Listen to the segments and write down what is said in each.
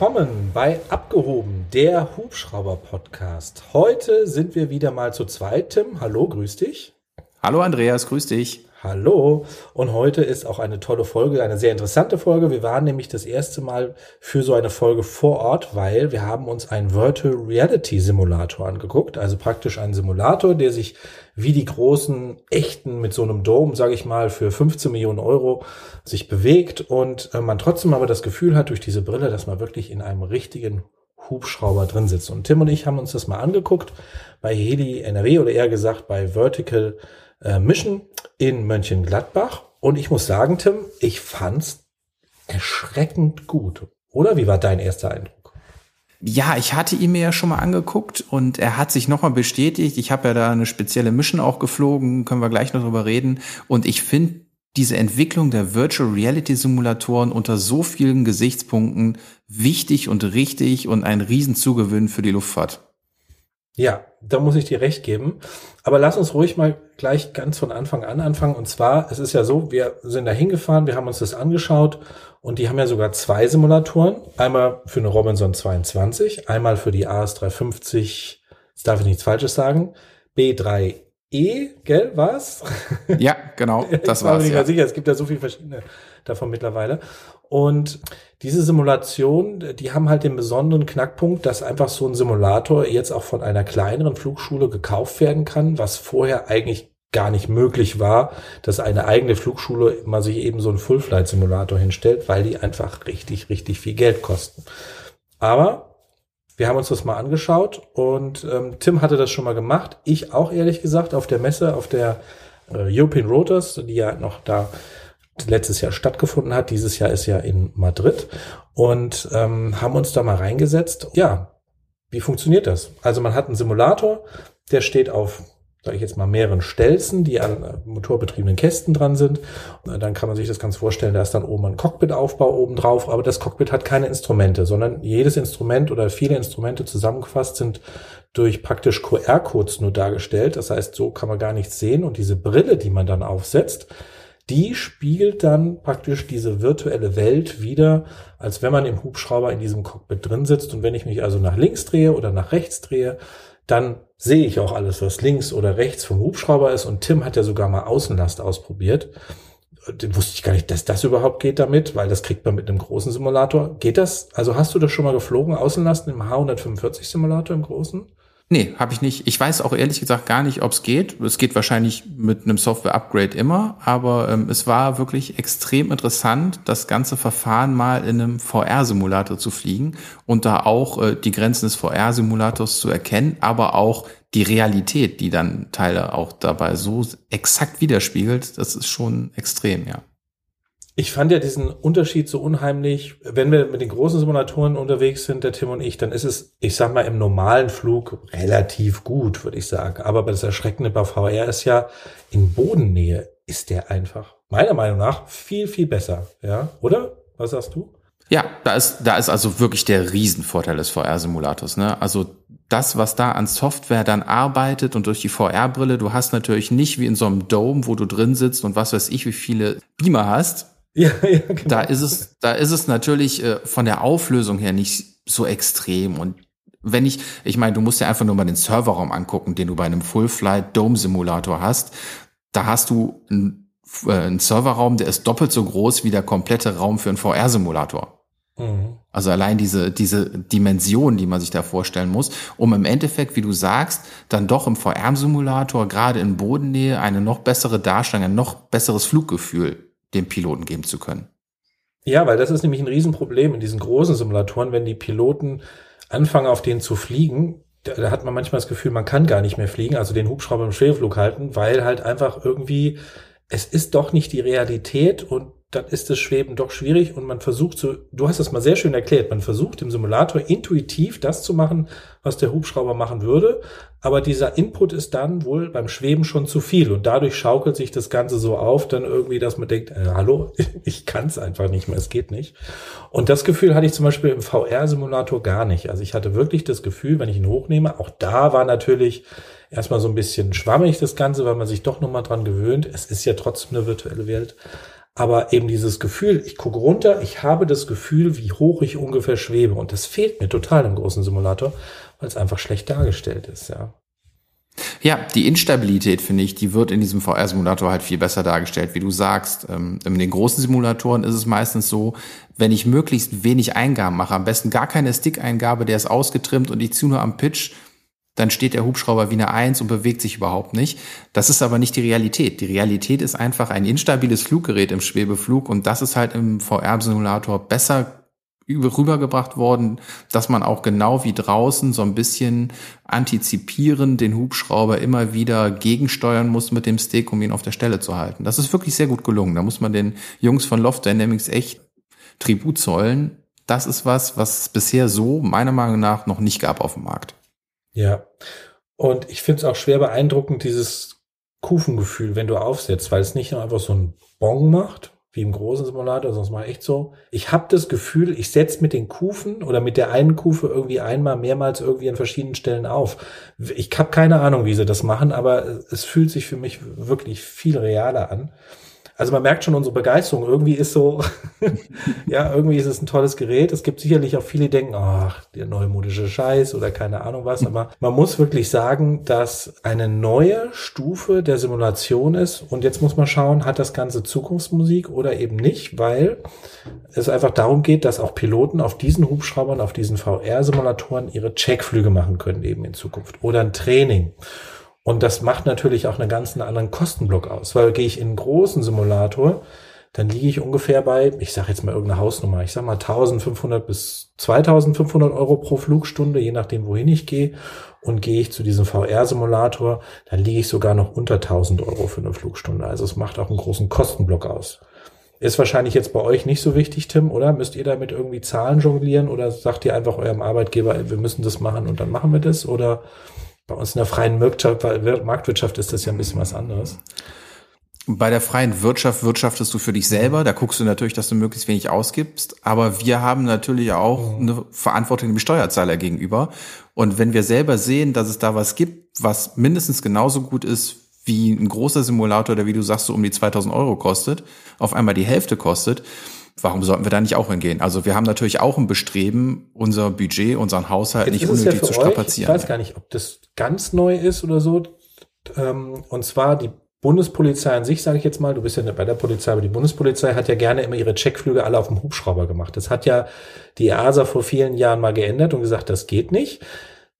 Willkommen bei Abgehoben, der Hubschrauber-Podcast. Heute sind wir wieder mal zu zweit. Tim, hallo, grüß dich. Hallo Andreas, grüß dich. Hallo. Und heute ist auch eine tolle Folge, eine sehr interessante Folge. Wir waren nämlich das erste Mal für so eine Folge vor Ort, weil wir haben uns einen Virtual Reality Simulator angeguckt. Also praktisch einen Simulator, der sich wie die großen echten mit so einem Dome, sage ich mal, für 15 Millionen Euro sich bewegt und äh, man trotzdem aber das Gefühl hat durch diese Brille, dass man wirklich in einem richtigen Hubschrauber drin sitzt. Und Tim und ich haben uns das mal angeguckt bei Heli NRW oder eher gesagt bei Vertical äh, Mission in Mönchengladbach. Und ich muss sagen, Tim, ich fand's erschreckend gut. Oder wie war dein erster Eindruck? Ja, ich hatte ihn mir ja schon mal angeguckt und er hat sich nochmal bestätigt. Ich habe ja da eine spezielle Mission auch geflogen, können wir gleich noch drüber reden. Und ich finde diese Entwicklung der Virtual Reality Simulatoren unter so vielen Gesichtspunkten wichtig und richtig und ein Riesenzugewinn für die Luftfahrt. Ja, da muss ich dir recht geben. Aber lass uns ruhig mal gleich ganz von Anfang an anfangen. Und zwar, es ist ja so, wir sind da hingefahren, wir haben uns das angeschaut und die haben ja sogar zwei Simulatoren. Einmal für eine Robinson 22, einmal für die AS350, jetzt darf ich nichts Falsches sagen, B3E, gell, was? Ja, genau, das war's. Ich bin mir ja. sicher, es gibt ja so viele verschiedene davon mittlerweile. Und diese Simulation, die haben halt den besonderen Knackpunkt, dass einfach so ein Simulator jetzt auch von einer kleineren Flugschule gekauft werden kann, was vorher eigentlich gar nicht möglich war, dass eine eigene Flugschule mal sich eben so einen Full-Flight-Simulator hinstellt, weil die einfach richtig, richtig viel Geld kosten. Aber wir haben uns das mal angeschaut und ähm, Tim hatte das schon mal gemacht. Ich auch ehrlich gesagt auf der Messe, auf der äh, European Rotors, die ja noch da letztes Jahr stattgefunden hat. Dieses Jahr ist ja in Madrid und ähm, haben uns da mal reingesetzt. Ja, wie funktioniert das? Also man hat einen Simulator, der steht auf, sage ich jetzt mal, mehreren Stelzen, die an äh, motorbetriebenen Kästen dran sind. Und dann kann man sich das ganz vorstellen, da ist dann oben ein Cockpitaufbau oben drauf, aber das Cockpit hat keine Instrumente, sondern jedes Instrument oder viele Instrumente zusammengefasst sind durch praktisch QR-Codes nur dargestellt. Das heißt, so kann man gar nichts sehen und diese Brille, die man dann aufsetzt, die spiegelt dann praktisch diese virtuelle Welt wieder, als wenn man im Hubschrauber in diesem Cockpit drin sitzt. Und wenn ich mich also nach links drehe oder nach rechts drehe, dann sehe ich auch alles, was links oder rechts vom Hubschrauber ist. Und Tim hat ja sogar mal Außenlast ausprobiert. Den wusste ich gar nicht, dass das überhaupt geht damit, weil das kriegt man mit einem großen Simulator. Geht das? Also hast du das schon mal geflogen, Außenlasten im H145 Simulator im großen? Nee, habe ich nicht. Ich weiß auch ehrlich gesagt gar nicht, ob es geht. Es geht wahrscheinlich mit einem Software-Upgrade immer, aber ähm, es war wirklich extrem interessant, das ganze Verfahren mal in einem VR-Simulator zu fliegen und da auch äh, die Grenzen des VR-Simulators zu erkennen, aber auch die Realität, die dann Teile auch dabei so exakt widerspiegelt, das ist schon extrem, ja. Ich fand ja diesen Unterschied so unheimlich. Wenn wir mit den großen Simulatoren unterwegs sind, der Tim und ich, dann ist es, ich sag mal, im normalen Flug relativ gut, würde ich sagen. Aber das Erschreckende bei VR ist ja, in Bodennähe ist der einfach, meiner Meinung nach, viel, viel besser. Ja, oder? Was sagst du? Ja, da ist, da ist also wirklich der Riesenvorteil des VR-Simulators. Ne? Also das, was da an Software dann arbeitet und durch die VR-Brille, du hast natürlich nicht wie in so einem Dome, wo du drin sitzt und was weiß ich, wie viele Beamer hast, ja, ja, genau. Da ist es, da ist es natürlich äh, von der Auflösung her nicht so extrem. Und wenn ich, ich meine, du musst ja einfach nur mal den Serverraum angucken, den du bei einem Full-Flight Dome Simulator hast. Da hast du einen, äh, einen Serverraum, der ist doppelt so groß wie der komplette Raum für einen VR-Simulator. Mhm. Also allein diese, diese Dimension, die man sich da vorstellen muss, um im Endeffekt, wie du sagst, dann doch im VR-Simulator, gerade in Bodennähe, eine noch bessere Darstellung, ein noch besseres Fluggefühl dem Piloten geben zu können. Ja, weil das ist nämlich ein Riesenproblem in diesen großen Simulatoren, wenn die Piloten anfangen, auf denen zu fliegen, da, hat man manchmal das Gefühl, man kann gar nicht mehr fliegen, also den Hubschrauber im Schwebeflug halten, weil halt einfach irgendwie, es ist doch nicht die Realität und dann ist das Schweben doch schwierig und man versucht so, du hast das mal sehr schön erklärt, man versucht im Simulator intuitiv das zu machen, was der Hubschrauber machen würde, aber dieser Input ist dann wohl beim Schweben schon zu viel und dadurch schaukelt sich das Ganze so auf, dann irgendwie, dass man denkt, äh, hallo, ich kann es einfach nicht mehr, es geht nicht. Und das Gefühl hatte ich zum Beispiel im VR-Simulator gar nicht. Also ich hatte wirklich das Gefühl, wenn ich ihn hochnehme, auch da war natürlich erstmal so ein bisschen schwammig das Ganze, weil man sich doch nochmal dran gewöhnt. Es ist ja trotzdem eine virtuelle Welt. Aber eben dieses Gefühl, ich gucke runter, ich habe das Gefühl, wie hoch ich ungefähr schwebe. Und das fehlt mir total im großen Simulator, weil es einfach schlecht dargestellt ist, ja. Ja, die Instabilität, finde ich, die wird in diesem VR-Simulator halt viel besser dargestellt, wie du sagst. Ähm, in den großen Simulatoren ist es meistens so, wenn ich möglichst wenig Eingaben mache, am besten gar keine Stick-Eingabe, der ist ausgetrimmt und ich ziehe nur am Pitch, dann steht der Hubschrauber wie eine Eins und bewegt sich überhaupt nicht. Das ist aber nicht die Realität. Die Realität ist einfach ein instabiles Fluggerät im Schwebeflug und das ist halt im VR-Simulator besser rübergebracht worden, dass man auch genau wie draußen so ein bisschen antizipieren, den Hubschrauber immer wieder gegensteuern muss mit dem Stick, um ihn auf der Stelle zu halten. Das ist wirklich sehr gut gelungen. Da muss man den Jungs von Loft Dynamics echt Tribut zollen. Das ist was, was es bisher so meiner Meinung nach noch nicht gab auf dem Markt. Ja. Und ich finde es auch schwer beeindruckend, dieses Kufengefühl, wenn du aufsetzt, weil es nicht nur einfach so ein Bong macht, wie im großen Simulator, sonst mal echt so. Ich habe das Gefühl, ich setze mit den Kufen oder mit der einen Kufe irgendwie einmal mehrmals irgendwie an verschiedenen Stellen auf. Ich habe keine Ahnung, wie sie das machen, aber es fühlt sich für mich wirklich viel realer an. Also man merkt schon unsere Begeisterung. Irgendwie ist so, ja, irgendwie ist es ein tolles Gerät. Es gibt sicherlich auch viele, die denken, ach, der neumodische Scheiß oder keine Ahnung was. Aber man muss wirklich sagen, dass eine neue Stufe der Simulation ist. Und jetzt muss man schauen, hat das Ganze Zukunftsmusik oder eben nicht, weil es einfach darum geht, dass auch Piloten auf diesen Hubschraubern, auf diesen VR-Simulatoren ihre Checkflüge machen können eben in Zukunft oder ein Training. Und das macht natürlich auch einen ganz anderen Kostenblock aus, weil gehe ich in einen großen Simulator, dann liege ich ungefähr bei, ich sage jetzt mal irgendeine Hausnummer, ich sage mal 1500 bis 2500 Euro pro Flugstunde, je nachdem, wohin ich gehe. Und gehe ich zu diesem VR-Simulator, dann liege ich sogar noch unter 1000 Euro für eine Flugstunde. Also es macht auch einen großen Kostenblock aus. Ist wahrscheinlich jetzt bei euch nicht so wichtig, Tim, oder? Müsst ihr damit irgendwie Zahlen jonglieren oder sagt ihr einfach eurem Arbeitgeber, wir müssen das machen und dann machen wir das? Oder bei uns in der freien Marktwirtschaft ist das ja ein bisschen was anderes. Bei der freien Wirtschaft wirtschaftest du für dich selber, da guckst du natürlich, dass du möglichst wenig ausgibst, aber wir haben natürlich auch mhm. eine Verantwortung dem Steuerzahler gegenüber. Und wenn wir selber sehen, dass es da was gibt, was mindestens genauso gut ist wie ein großer Simulator, der, wie du sagst, so um die 2000 Euro kostet, auf einmal die Hälfte kostet, warum sollten wir da nicht auch hingehen? Also wir haben natürlich auch ein Bestreben, unser Budget, unseren Haushalt Jetzt nicht unnötig ja zu strapazieren. Ich weiß gar nicht, ob das ganz neu ist oder so. Ähm, und zwar die Bundespolizei an sich, sage ich jetzt mal, du bist ja bei der Polizei, aber die Bundespolizei hat ja gerne immer ihre Checkflüge alle auf dem Hubschrauber gemacht. Das hat ja die EASA vor vielen Jahren mal geändert und gesagt, das geht nicht.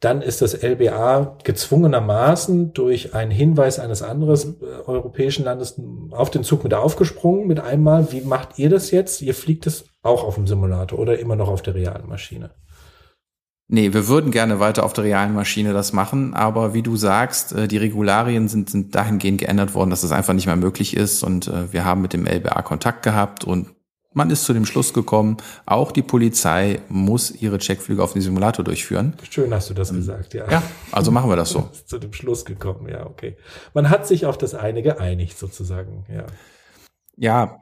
Dann ist das LBA gezwungenermaßen durch einen Hinweis eines anderen äh, europäischen Landes auf den Zug mit aufgesprungen mit einmal. Wie macht ihr das jetzt? Ihr fliegt es auch auf dem Simulator oder immer noch auf der realen Maschine? Nee, wir würden gerne weiter auf der realen Maschine das machen, aber wie du sagst, äh, die Regularien sind, sind dahingehend geändert worden, dass es das einfach nicht mehr möglich ist und äh, wir haben mit dem LBA Kontakt gehabt und man ist zu dem Schluss gekommen, auch die Polizei muss ihre Checkflüge auf den Simulator durchführen. Schön hast du das gesagt, ja. Ja, also machen wir das so. zu dem Schluss gekommen, ja, okay. Man hat sich auf das eine geeinigt, sozusagen, ja. Ja,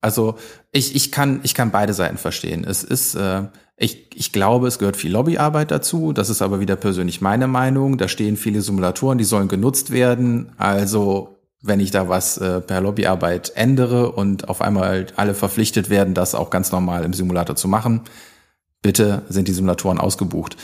also ich, ich, kann, ich kann beide Seiten verstehen. Es ist, äh, ich, ich glaube, es gehört viel Lobbyarbeit dazu. Das ist aber wieder persönlich meine Meinung. Da stehen viele Simulatoren, die sollen genutzt werden. Also wenn ich da was äh, per Lobbyarbeit ändere und auf einmal alle verpflichtet werden, das auch ganz normal im Simulator zu machen, bitte sind die Simulatoren ausgebucht.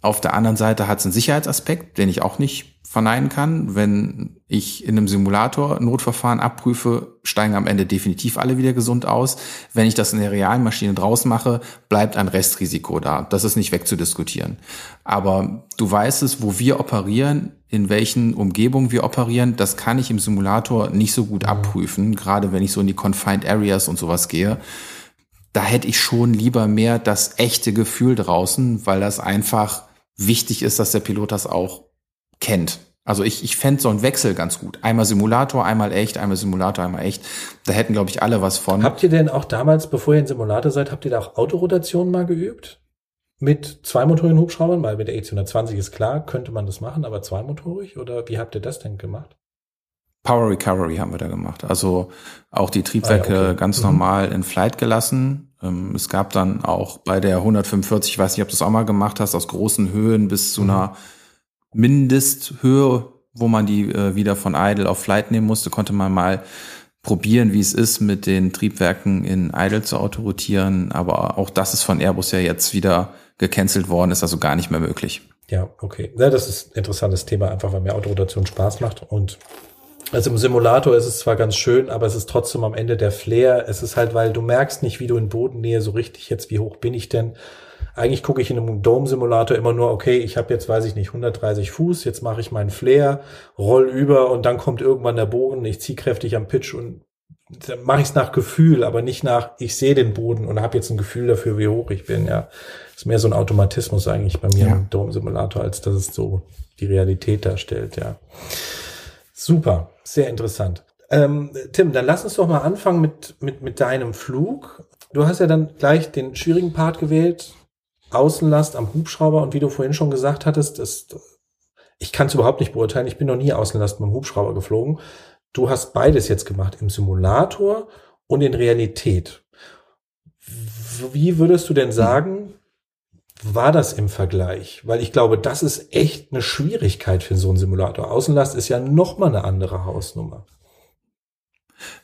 Auf der anderen Seite hat es einen Sicherheitsaspekt, den ich auch nicht verneinen kann. Wenn ich in einem Simulator Notverfahren abprüfe, steigen am Ende definitiv alle wieder gesund aus. Wenn ich das in der realen Maschine draus mache, bleibt ein Restrisiko da. Das ist nicht wegzudiskutieren. Aber du weißt es, wo wir operieren, in welchen Umgebungen wir operieren, das kann ich im Simulator nicht so gut abprüfen, gerade wenn ich so in die Confined Areas und sowas gehe. Da hätte ich schon lieber mehr das echte Gefühl draußen, weil das einfach wichtig ist, dass der Pilot das auch kennt. Also ich, ich fände so einen Wechsel ganz gut. Einmal Simulator, einmal echt, einmal Simulator, einmal echt. Da hätten, glaube ich, alle was von. Habt ihr denn auch damals, bevor ihr in Simulator seid, habt ihr da auch Autorotation mal geübt? Mit zweimotorigen Hubschraubern? Weil mit der E220 ist klar, könnte man das machen, aber zweimotorig? Oder wie habt ihr das denn gemacht? Power Recovery haben wir da gemacht. Also auch die Triebwerke ah, ja, okay. ganz mhm. normal in Flight gelassen. Ähm, es gab dann auch bei der 145, ich weiß nicht, ob du das auch mal gemacht hast, aus großen Höhen bis zu mhm. einer Mindesthöhe, wo man die äh, wieder von Idle auf Flight nehmen musste, konnte man mal probieren, wie es ist, mit den Triebwerken in Idle zu autorotieren. Aber auch das ist von Airbus ja jetzt wieder gecancelt worden, ist also gar nicht mehr möglich. Ja, okay. Ja, das ist ein interessantes Thema, einfach weil mir Autorotation Spaß macht. Und also im Simulator ist es zwar ganz schön, aber es ist trotzdem am Ende der Flair. Es ist halt, weil du merkst nicht, wie du in Bodennähe so richtig jetzt, wie hoch bin ich denn? Eigentlich gucke ich in einem Dome-Simulator immer nur, okay, ich habe jetzt, weiß ich nicht, 130 Fuß, jetzt mache ich meinen Flair, roll über und dann kommt irgendwann der Bogen, ich ziehe kräftig am Pitch und dann mache ich es nach Gefühl, aber nicht nach, ich sehe den Boden und habe jetzt ein Gefühl dafür, wie hoch ich bin. Ja, ist mehr so ein Automatismus eigentlich bei mir ja. im Dome-Simulator, als dass es so die Realität darstellt. Ja, super, sehr interessant. Ähm, Tim, dann lass uns doch mal anfangen mit, mit, mit deinem Flug. Du hast ja dann gleich den schwierigen Part gewählt, Außenlast am Hubschrauber und wie du vorhin schon gesagt hattest, ist, ich kann es überhaupt nicht beurteilen, ich bin noch nie Außenlast mit dem Hubschrauber geflogen. Du hast beides jetzt gemacht, im Simulator und in Realität. Wie würdest du denn sagen, war das im Vergleich? Weil ich glaube, das ist echt eine Schwierigkeit für so einen Simulator. Außenlast ist ja noch mal eine andere Hausnummer.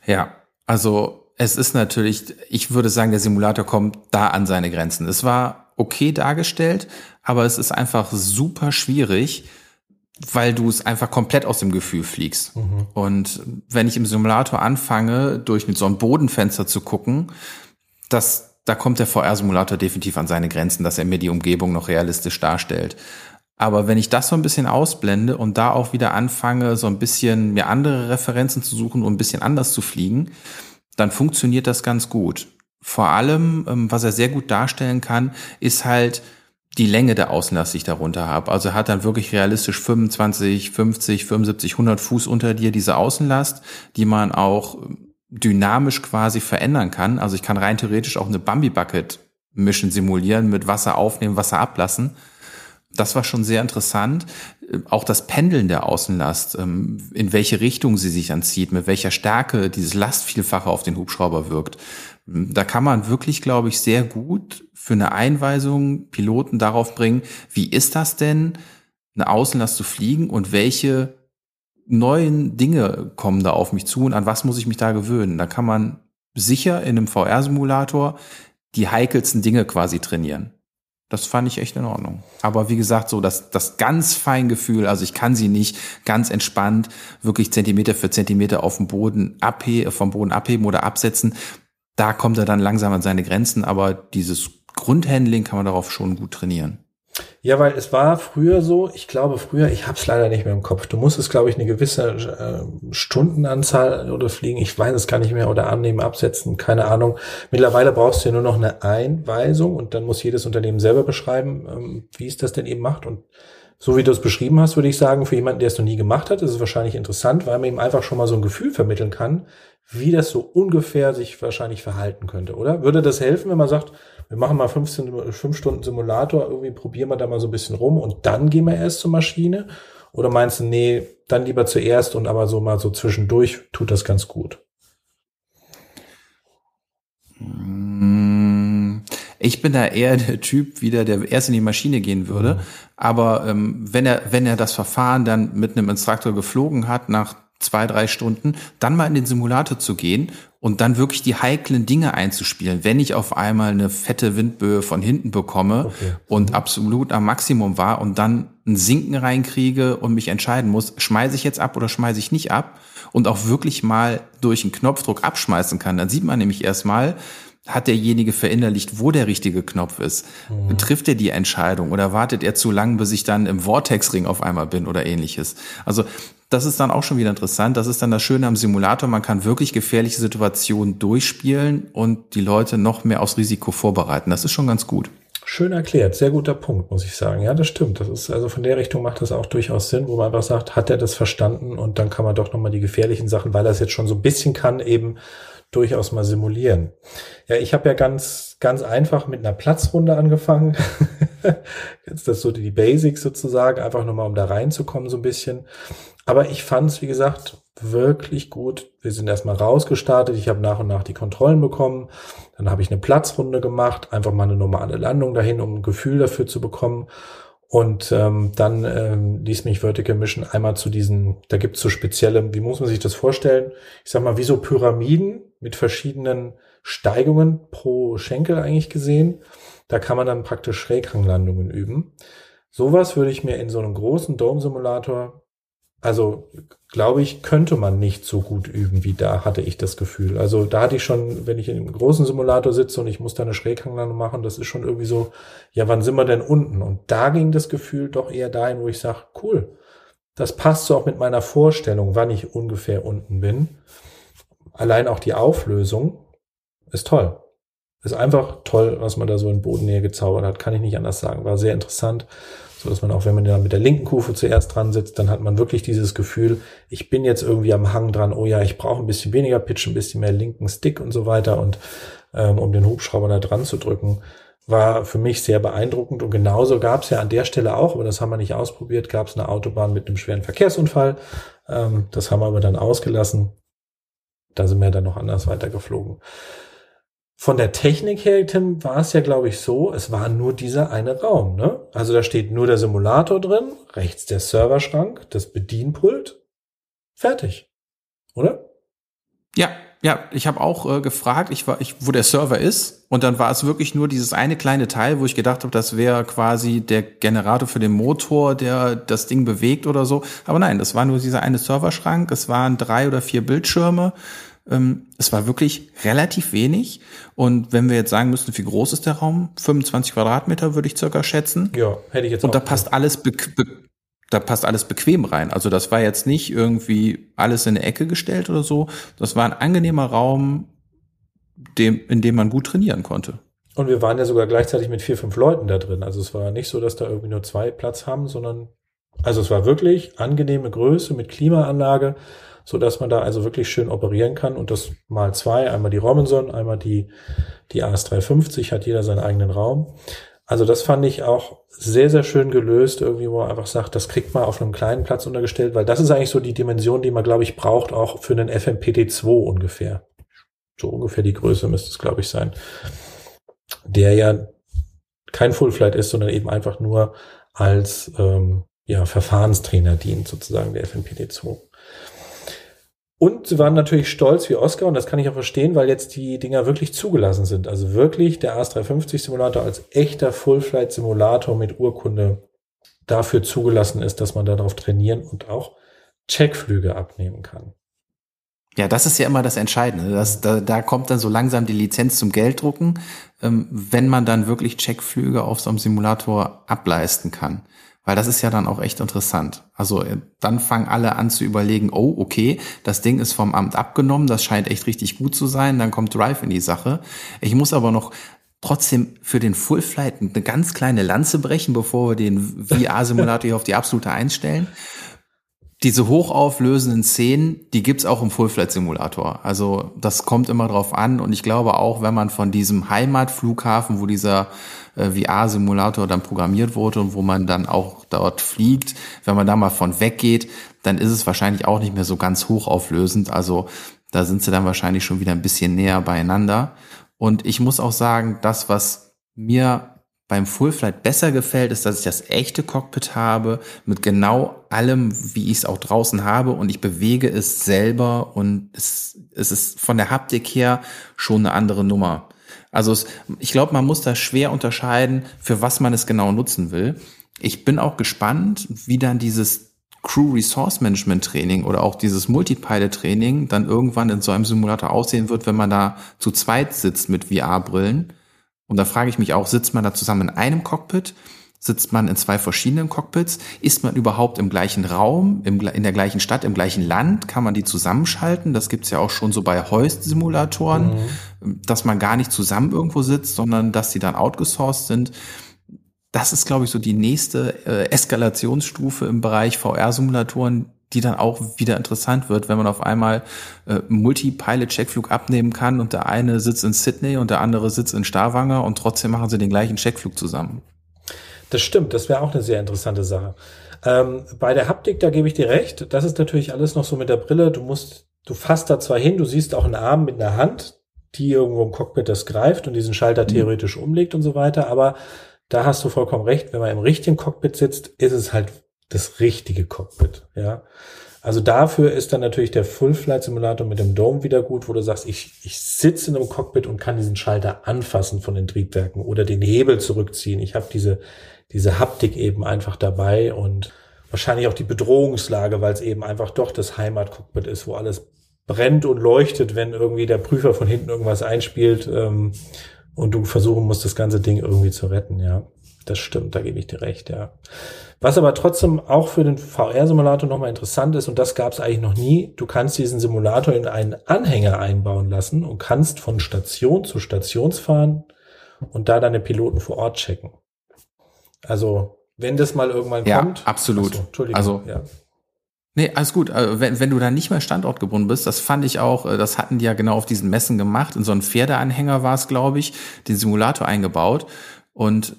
Ja, also es ist natürlich, ich würde sagen, der Simulator kommt da an seine Grenzen. Es war okay dargestellt, aber es ist einfach super schwierig, weil du es einfach komplett aus dem Gefühl fliegst. Mhm. Und wenn ich im Simulator anfange, durch mit so einem Bodenfenster zu gucken, das, da kommt der VR-Simulator definitiv an seine Grenzen, dass er mir die Umgebung noch realistisch darstellt. Aber wenn ich das so ein bisschen ausblende und da auch wieder anfange, so ein bisschen mir andere Referenzen zu suchen und ein bisschen anders zu fliegen, dann funktioniert das ganz gut vor allem, ähm, was er sehr gut darstellen kann, ist halt die Länge der Außenlast, die ich darunter habe. Also er hat dann wirklich realistisch 25, 50, 75, 100 Fuß unter dir diese Außenlast, die man auch dynamisch quasi verändern kann. Also ich kann rein theoretisch auch eine Bambi Bucket Mission simulieren, mit Wasser aufnehmen, Wasser ablassen. Das war schon sehr interessant. Auch das Pendeln der Außenlast, ähm, in welche Richtung sie sich anzieht, mit welcher Stärke dieses Lastvielfache auf den Hubschrauber wirkt. Da kann man wirklich, glaube ich, sehr gut für eine Einweisung Piloten darauf bringen, wie ist das denn, eine Außenlast zu fliegen und welche neuen Dinge kommen da auf mich zu und an was muss ich mich da gewöhnen. Da kann man sicher in einem VR-Simulator die heikelsten Dinge quasi trainieren. Das fand ich echt in Ordnung. Aber wie gesagt, so das, das ganz fein Gefühl, also ich kann sie nicht ganz entspannt wirklich Zentimeter für Zentimeter auf dem Boden abheben, vom Boden abheben oder absetzen da kommt er dann langsam an seine Grenzen, aber dieses Grundhandling kann man darauf schon gut trainieren. Ja, weil es war früher so, ich glaube früher, ich habe es leider nicht mehr im Kopf. Du musstest, glaube ich, eine gewisse äh, Stundenanzahl oder fliegen, ich weiß es gar nicht mehr, oder annehmen, absetzen, keine Ahnung. Mittlerweile brauchst du ja nur noch eine Einweisung und dann muss jedes Unternehmen selber beschreiben, ähm, wie es das denn eben macht. Und so wie du es beschrieben hast, würde ich sagen, für jemanden, der es noch nie gemacht hat, ist es wahrscheinlich interessant, weil man ihm einfach schon mal so ein Gefühl vermitteln kann, wie das so ungefähr sich wahrscheinlich verhalten könnte, oder? Würde das helfen, wenn man sagt, wir machen mal 15, 5 Stunden Simulator, irgendwie probieren wir da mal so ein bisschen rum und dann gehen wir erst zur Maschine? Oder meinst du, nee, dann lieber zuerst und aber so mal so zwischendurch tut das ganz gut? Ich bin da eher der Typ wieder, der erst in die Maschine gehen würde. Mhm. Aber ähm, wenn er, wenn er das Verfahren dann mit einem Instruktor geflogen hat, nach zwei, drei Stunden, dann mal in den Simulator zu gehen und dann wirklich die heiklen Dinge einzuspielen. Wenn ich auf einmal eine fette Windböe von hinten bekomme okay. und absolut am Maximum war und dann ein Sinken reinkriege und mich entscheiden muss, schmeiße ich jetzt ab oder schmeiße ich nicht ab und auch wirklich mal durch einen Knopfdruck abschmeißen kann, dann sieht man nämlich erstmal, hat derjenige verinnerlicht, wo der richtige Knopf ist? Mhm. Trifft er die Entscheidung oder wartet er zu lang, bis ich dann im Vortex-Ring auf einmal bin oder ähnliches? Also das ist dann auch schon wieder interessant. Das ist dann das Schöne am Simulator. Man kann wirklich gefährliche Situationen durchspielen und die Leute noch mehr aufs Risiko vorbereiten. Das ist schon ganz gut. Schön erklärt, sehr guter Punkt, muss ich sagen. Ja, das stimmt. Das ist also von der Richtung macht das auch durchaus Sinn, wo man einfach sagt, hat er das verstanden und dann kann man doch nochmal die gefährlichen Sachen, weil er es jetzt schon so ein bisschen kann, eben durchaus mal simulieren. Ja, ich habe ja ganz, ganz einfach mit einer Platzrunde angefangen. Jetzt das so die Basics sozusagen, einfach nochmal, um da reinzukommen so ein bisschen. Aber ich fand es, wie gesagt, wirklich gut. Wir sind erstmal rausgestartet. Ich habe nach und nach die Kontrollen bekommen. Dann habe ich eine Platzrunde gemacht, einfach mal eine normale Landung dahin, um ein Gefühl dafür zu bekommen. Und ähm, dann ähm, ließ mich Vertical Mission einmal zu diesen, da gibt's so spezielle, wie muss man sich das vorstellen? Ich sag mal, wie so Pyramiden mit verschiedenen Steigungen pro Schenkel eigentlich gesehen. Da kann man dann praktisch Schräghanglandungen üben. Sowas würde ich mir in so einem großen Dome-Simulator, also glaube ich, könnte man nicht so gut üben wie da, hatte ich das Gefühl. Also da hatte ich schon, wenn ich in einem großen Simulator sitze und ich muss da eine Schräghanglandung machen, das ist schon irgendwie so, ja, wann sind wir denn unten? Und da ging das Gefühl doch eher dahin, wo ich sage, cool, das passt so auch mit meiner Vorstellung, wann ich ungefähr unten bin. Allein auch die Auflösung ist toll. Ist einfach toll, was man da so in Bodennähe gezaubert hat, kann ich nicht anders sagen. War sehr interessant, so dass man auch, wenn man da mit der linken Kufe zuerst dran sitzt, dann hat man wirklich dieses Gefühl, ich bin jetzt irgendwie am Hang dran, oh ja, ich brauche ein bisschen weniger Pitch, ein bisschen mehr linken Stick und so weiter und ähm, um den Hubschrauber da dran zu drücken, war für mich sehr beeindruckend und genauso gab es ja an der Stelle auch, aber das haben wir nicht ausprobiert, gab es eine Autobahn mit einem schweren Verkehrsunfall. Ähm, das haben wir aber dann ausgelassen. Da sind wir dann noch anders weitergeflogen. Von der Technik her, Tim, war es ja, glaube ich, so, es war nur dieser eine Raum. Ne? Also da steht nur der Simulator drin, rechts der Serverschrank, das Bedienpult. Fertig. Oder? Ja, ja, ich habe auch äh, gefragt, ich war, ich, wo der Server ist, und dann war es wirklich nur dieses eine kleine Teil, wo ich gedacht habe, das wäre quasi der Generator für den Motor, der das Ding bewegt oder so. Aber nein, das war nur dieser eine Serverschrank. Es waren drei oder vier Bildschirme. Ähm, es war wirklich relativ wenig. Und wenn wir jetzt sagen müssten, wie groß ist der Raum? 25 Quadratmeter würde ich circa schätzen. Ja, hätte ich jetzt Und da passt alles be be da passt alles bequem rein. Also das war jetzt nicht irgendwie alles in eine Ecke gestellt oder so. Das war ein angenehmer Raum, dem, in dem man gut trainieren konnte. Und wir waren ja sogar gleichzeitig mit vier, fünf Leuten da drin. Also es war nicht so, dass da irgendwie nur zwei Platz haben, sondern also es war wirklich angenehme Größe mit Klimaanlage so dass man da also wirklich schön operieren kann und das mal zwei, einmal die Robinson, einmal die, die AS350, hat jeder seinen eigenen Raum. Also das fand ich auch sehr, sehr schön gelöst, irgendwie, wo man einfach sagt, das kriegt man auf einem kleinen Platz untergestellt, weil das ist eigentlich so die Dimension, die man, glaube ich, braucht, auch für einen FMPT2 ungefähr. So ungefähr die Größe müsste es, glaube ich, sein. Der ja kein Full Flight ist, sondern eben einfach nur als ähm, ja, Verfahrenstrainer dient, sozusagen der FMPT2. Und sie waren natürlich stolz wie Oscar und das kann ich auch verstehen, weil jetzt die Dinger wirklich zugelassen sind. Also wirklich der AS350 Simulator als echter Full-Flight Simulator mit Urkunde dafür zugelassen ist, dass man darauf trainieren und auch Checkflüge abnehmen kann. Ja, das ist ja immer das Entscheidende. Das, da, da kommt dann so langsam die Lizenz zum Gelddrucken, ähm, wenn man dann wirklich Checkflüge auf so einem Simulator ableisten kann. Weil das ist ja dann auch echt interessant. Also äh, dann fangen alle an zu überlegen, oh, okay, das Ding ist vom Amt abgenommen, das scheint echt richtig gut zu sein, dann kommt Drive in die Sache. Ich muss aber noch trotzdem für den Full Flight eine ganz kleine Lanze brechen, bevor wir den VR-Simulator hier auf die absolute einstellen diese hochauflösenden Szenen, die gibt's auch im Full-Flight-Simulator. Also das kommt immer drauf an und ich glaube auch, wenn man von diesem Heimatflughafen, wo dieser äh, VR-Simulator dann programmiert wurde und wo man dann auch dort fliegt, wenn man da mal von weggeht, dann ist es wahrscheinlich auch nicht mehr so ganz hochauflösend. Also da sind sie dann wahrscheinlich schon wieder ein bisschen näher beieinander. Und ich muss auch sagen, das, was mir beim Full Flight besser gefällt, ist, dass ich das echte Cockpit habe mit genau allem, wie ich es auch draußen habe und ich bewege es selber und es, es ist von der Haptik her schon eine andere Nummer. Also es, ich glaube, man muss da schwer unterscheiden, für was man es genau nutzen will. Ich bin auch gespannt, wie dann dieses Crew Resource Management Training oder auch dieses Multipilot Training dann irgendwann in so einem Simulator aussehen wird, wenn man da zu zweit sitzt mit VR-Brillen und da frage ich mich auch, sitzt man da zusammen in einem Cockpit? Sitzt man in zwei verschiedenen Cockpits? Ist man überhaupt im gleichen Raum, im, in der gleichen Stadt, im gleichen Land? Kann man die zusammenschalten? Das gibt's ja auch schon so bei Hoist-Simulatoren, mhm. dass man gar nicht zusammen irgendwo sitzt, sondern dass die dann outgesourced sind. Das ist, glaube ich, so die nächste äh, Eskalationsstufe im Bereich VR-Simulatoren, die dann auch wieder interessant wird, wenn man auf einmal äh, Multi-Pilot-Checkflug abnehmen kann und der eine sitzt in Sydney und der andere sitzt in Stavanger und trotzdem machen sie den gleichen Checkflug zusammen. Das stimmt, das wäre auch eine sehr interessante Sache. Ähm, bei der Haptik, da gebe ich dir recht, das ist natürlich alles noch so mit der Brille. Du musst, du fasst da zwar hin, du siehst auch einen Arm mit einer Hand, die irgendwo im Cockpit das greift und diesen Schalter mhm. theoretisch umlegt und so weiter, aber da hast du vollkommen recht, wenn man im richtigen Cockpit sitzt, ist es halt das richtige Cockpit, ja. Also dafür ist dann natürlich der Full Flight Simulator mit dem Dome wieder gut, wo du sagst, ich, ich sitze in einem Cockpit und kann diesen Schalter anfassen von den Triebwerken oder den Hebel zurückziehen. Ich habe diese, diese Haptik eben einfach dabei und wahrscheinlich auch die Bedrohungslage, weil es eben einfach doch das Heimatcockpit ist, wo alles brennt und leuchtet, wenn irgendwie der Prüfer von hinten irgendwas einspielt ähm, und du versuchen musst, das ganze Ding irgendwie zu retten, ja. Das stimmt, da gebe ich dir recht, ja. Was aber trotzdem auch für den VR-Simulator nochmal interessant ist, und das gab es eigentlich noch nie, du kannst diesen Simulator in einen Anhänger einbauen lassen und kannst von Station zu Station fahren und da deine Piloten vor Ort checken. Also, wenn das mal irgendwann ja, kommt. Absolut. Achso, Entschuldigung. Also, ja. Nee, alles gut. Also, wenn, wenn du da nicht mehr standortgebunden bist, das fand ich auch, äh, das hatten die ja genau auf diesen Messen gemacht. In so einen Pferdeanhänger war es, glaube ich, den Simulator eingebaut. Und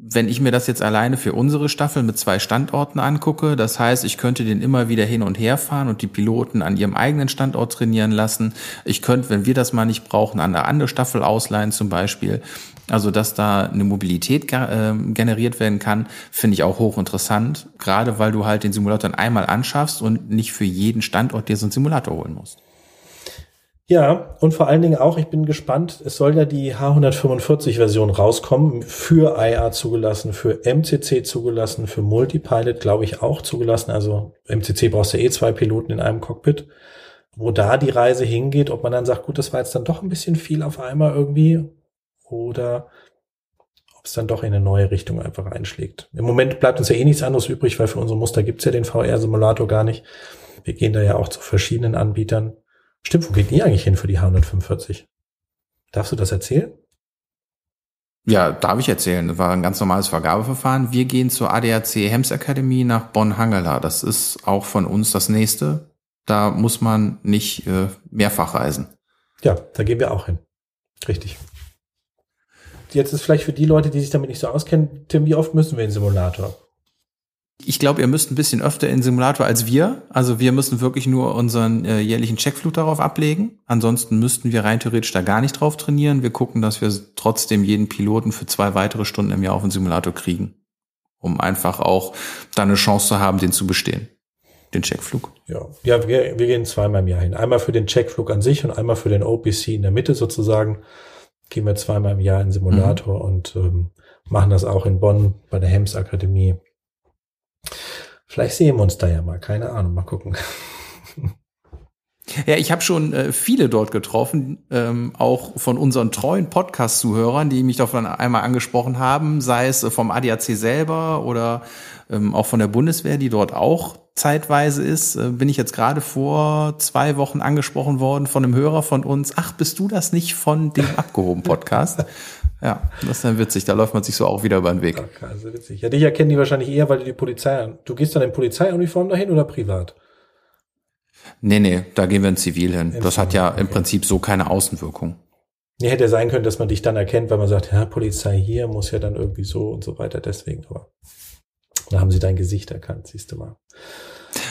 wenn ich mir das jetzt alleine für unsere Staffel mit zwei Standorten angucke, das heißt, ich könnte den immer wieder hin und her fahren und die Piloten an ihrem eigenen Standort trainieren lassen. Ich könnte, wenn wir das mal nicht brauchen, an eine andere Staffel ausleihen zum Beispiel. Also, dass da eine Mobilität äh, generiert werden kann, finde ich auch hochinteressant. Gerade weil du halt den Simulator einmal anschaffst und nicht für jeden Standort dir so einen Simulator holen musst. Ja, und vor allen Dingen auch, ich bin gespannt, es soll ja die H145-Version rauskommen, für IA zugelassen, für MCC zugelassen, für Multipilot, glaube ich, auch zugelassen. Also MCC brauchst du eh zwei Piloten in einem Cockpit. Wo da die Reise hingeht, ob man dann sagt, gut, das war jetzt dann doch ein bisschen viel auf einmal irgendwie, oder ob es dann doch in eine neue Richtung einfach einschlägt. Im Moment bleibt uns ja eh nichts anderes übrig, weil für unsere Muster gibt's ja den VR-Simulator gar nicht. Wir gehen da ja auch zu verschiedenen Anbietern. Stimmt, wo geht die eigentlich hin für die H145? Darfst du das erzählen? Ja, darf ich erzählen. Das war ein ganz normales Vergabeverfahren. Wir gehen zur ADAC Hems Academy nach Bonn-Hangela. Das ist auch von uns das nächste. Da muss man nicht äh, mehrfach reisen. Ja, da gehen wir auch hin. Richtig. Jetzt ist vielleicht für die Leute, die sich damit nicht so auskennen, Tim, wie oft müssen wir in den Simulator? Ich glaube, ihr müsst ein bisschen öfter in Simulator als wir. Also wir müssen wirklich nur unseren äh, jährlichen Checkflug darauf ablegen. Ansonsten müssten wir rein theoretisch da gar nicht drauf trainieren. Wir gucken, dass wir trotzdem jeden Piloten für zwei weitere Stunden im Jahr auf den Simulator kriegen. Um einfach auch da eine Chance zu haben, den zu bestehen. Den Checkflug. Ja, ja wir, wir gehen zweimal im Jahr hin. Einmal für den Checkflug an sich und einmal für den OPC in der Mitte sozusagen. Gehen wir zweimal im Jahr in Simulator mhm. und ähm, machen das auch in Bonn bei der Hems Akademie Vielleicht sehen wir uns da ja mal, keine Ahnung, mal gucken. Ja, ich habe schon äh, viele dort getroffen, ähm, auch von unseren treuen Podcast-Zuhörern, die mich davon einmal angesprochen haben, sei es vom ADAC selber oder ähm, auch von der Bundeswehr, die dort auch zeitweise ist. Äh, bin ich jetzt gerade vor zwei Wochen angesprochen worden von einem Hörer von uns. Ach, bist du das nicht von dem abgehoben Podcast? Ja, das ist dann witzig. Da läuft man sich so auch wieder über den Weg. Okay, also witzig. Ja, dich erkennen die wahrscheinlich eher, weil du die Polizei, du gehst dann in Polizeiuniform dahin oder privat? Nee, nee, da gehen wir in Zivil hin. In das Zivil, hat ja okay. im Prinzip so keine Außenwirkung. Nee, hätte ja sein können, dass man dich dann erkennt, weil man sagt, ja, Polizei hier muss ja dann irgendwie so und so weiter, deswegen, aber da haben sie dein Gesicht erkannt, siehst du mal.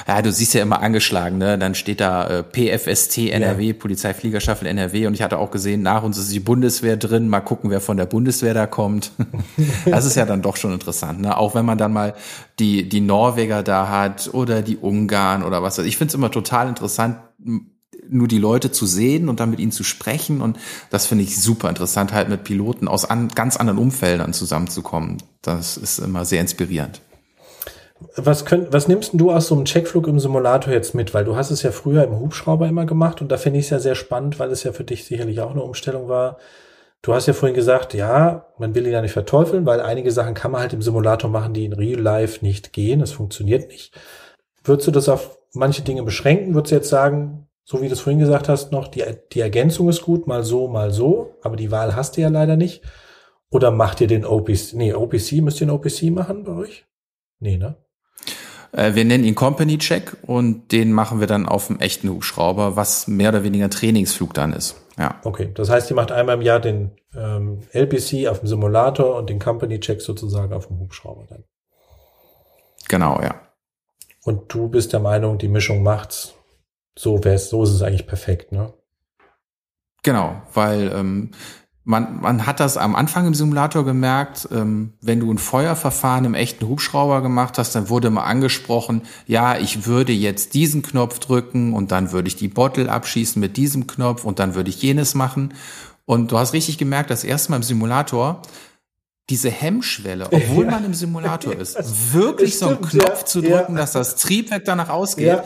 Ja, du siehst ja immer angeschlagen, ne? Dann steht da äh, PFST NRW, ja. Polizeifliegerstaffel NRW und ich hatte auch gesehen, nach uns ist die Bundeswehr drin. Mal gucken, wer von der Bundeswehr da kommt. das ist ja dann doch schon interessant, ne? Auch wenn man dann mal die, die Norweger da hat oder die Ungarn oder was. Ich finde es immer total interessant, nur die Leute zu sehen und dann mit ihnen zu sprechen. Und das finde ich super interessant, halt mit Piloten aus an, ganz anderen Umfeldern zusammenzukommen. Das ist immer sehr inspirierend. Was, könnt, was nimmst du aus so einem Checkflug im Simulator jetzt mit? Weil du hast es ja früher im Hubschrauber immer gemacht und da finde ich es ja sehr spannend, weil es ja für dich sicherlich auch eine Umstellung war. Du hast ja vorhin gesagt, ja, man will ihn ja nicht verteufeln, weil einige Sachen kann man halt im Simulator machen, die in Real Life nicht gehen. Das funktioniert nicht. Würdest du das auf manche Dinge beschränken? Würdest du jetzt sagen, so wie du es vorhin gesagt hast, noch die, die Ergänzung ist gut, mal so, mal so, aber die Wahl hast du ja leider nicht. Oder macht ihr den OPC? Nee, OPC, müsst ihr den OPC machen bei euch? Nee, ne? Äh, wir nennen ihn Company Check und den machen wir dann auf dem echten Hubschrauber, was mehr oder weniger Trainingsflug dann ist. Ja. Okay, das heißt, ihr macht einmal im Jahr den ähm, LPC auf dem Simulator und den Company Check sozusagen auf dem Hubschrauber dann. Genau, ja. Und du bist der Meinung, die Mischung macht's. So wär's, so ist es eigentlich perfekt, ne? Genau, weil ähm, man, man hat das am Anfang im Simulator gemerkt, ähm, wenn du ein Feuerverfahren im echten Hubschrauber gemacht hast, dann wurde mal angesprochen, ja, ich würde jetzt diesen Knopf drücken und dann würde ich die Bottle abschießen mit diesem Knopf und dann würde ich jenes machen. Und du hast richtig gemerkt, dass erstmal im Simulator diese Hemmschwelle, obwohl ja. man im Simulator ist, wirklich stimmt, so einen Knopf ja, zu drücken, ja. dass das Triebwerk danach ausgeht.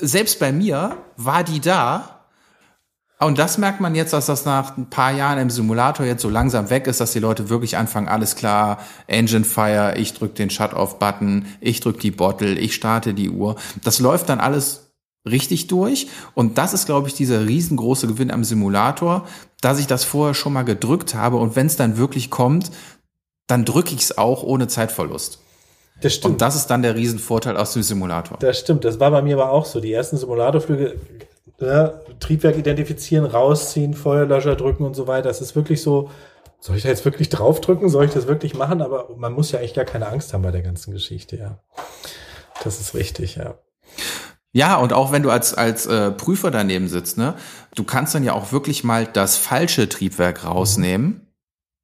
Selbst bei mir war die da, und das merkt man jetzt, dass das nach ein paar Jahren im Simulator jetzt so langsam weg ist, dass die Leute wirklich anfangen, alles klar, Engine Fire, ich drück den Shut-Off-Button, ich drück die Bottle, ich starte die Uhr. Das läuft dann alles richtig durch. Und das ist, glaube ich, dieser riesengroße Gewinn am Simulator, dass ich das vorher schon mal gedrückt habe. Und wenn es dann wirklich kommt, dann drücke ich es auch ohne Zeitverlust. Das stimmt. Und das ist dann der Riesenvorteil aus dem Simulator. Das stimmt. Das war bei mir aber auch so. Die ersten Simulatorflüge ne, Triebwerk identifizieren, rausziehen, Feuerlöscher drücken und so weiter. Das ist wirklich so, soll ich da jetzt wirklich draufdrücken? Soll ich das wirklich machen? Aber man muss ja eigentlich gar keine Angst haben bei der ganzen Geschichte, ja. Das ist richtig, ja. Ja, und auch wenn du als, als äh, Prüfer daneben sitzt, ne, du kannst dann ja auch wirklich mal das falsche Triebwerk rausnehmen. Mhm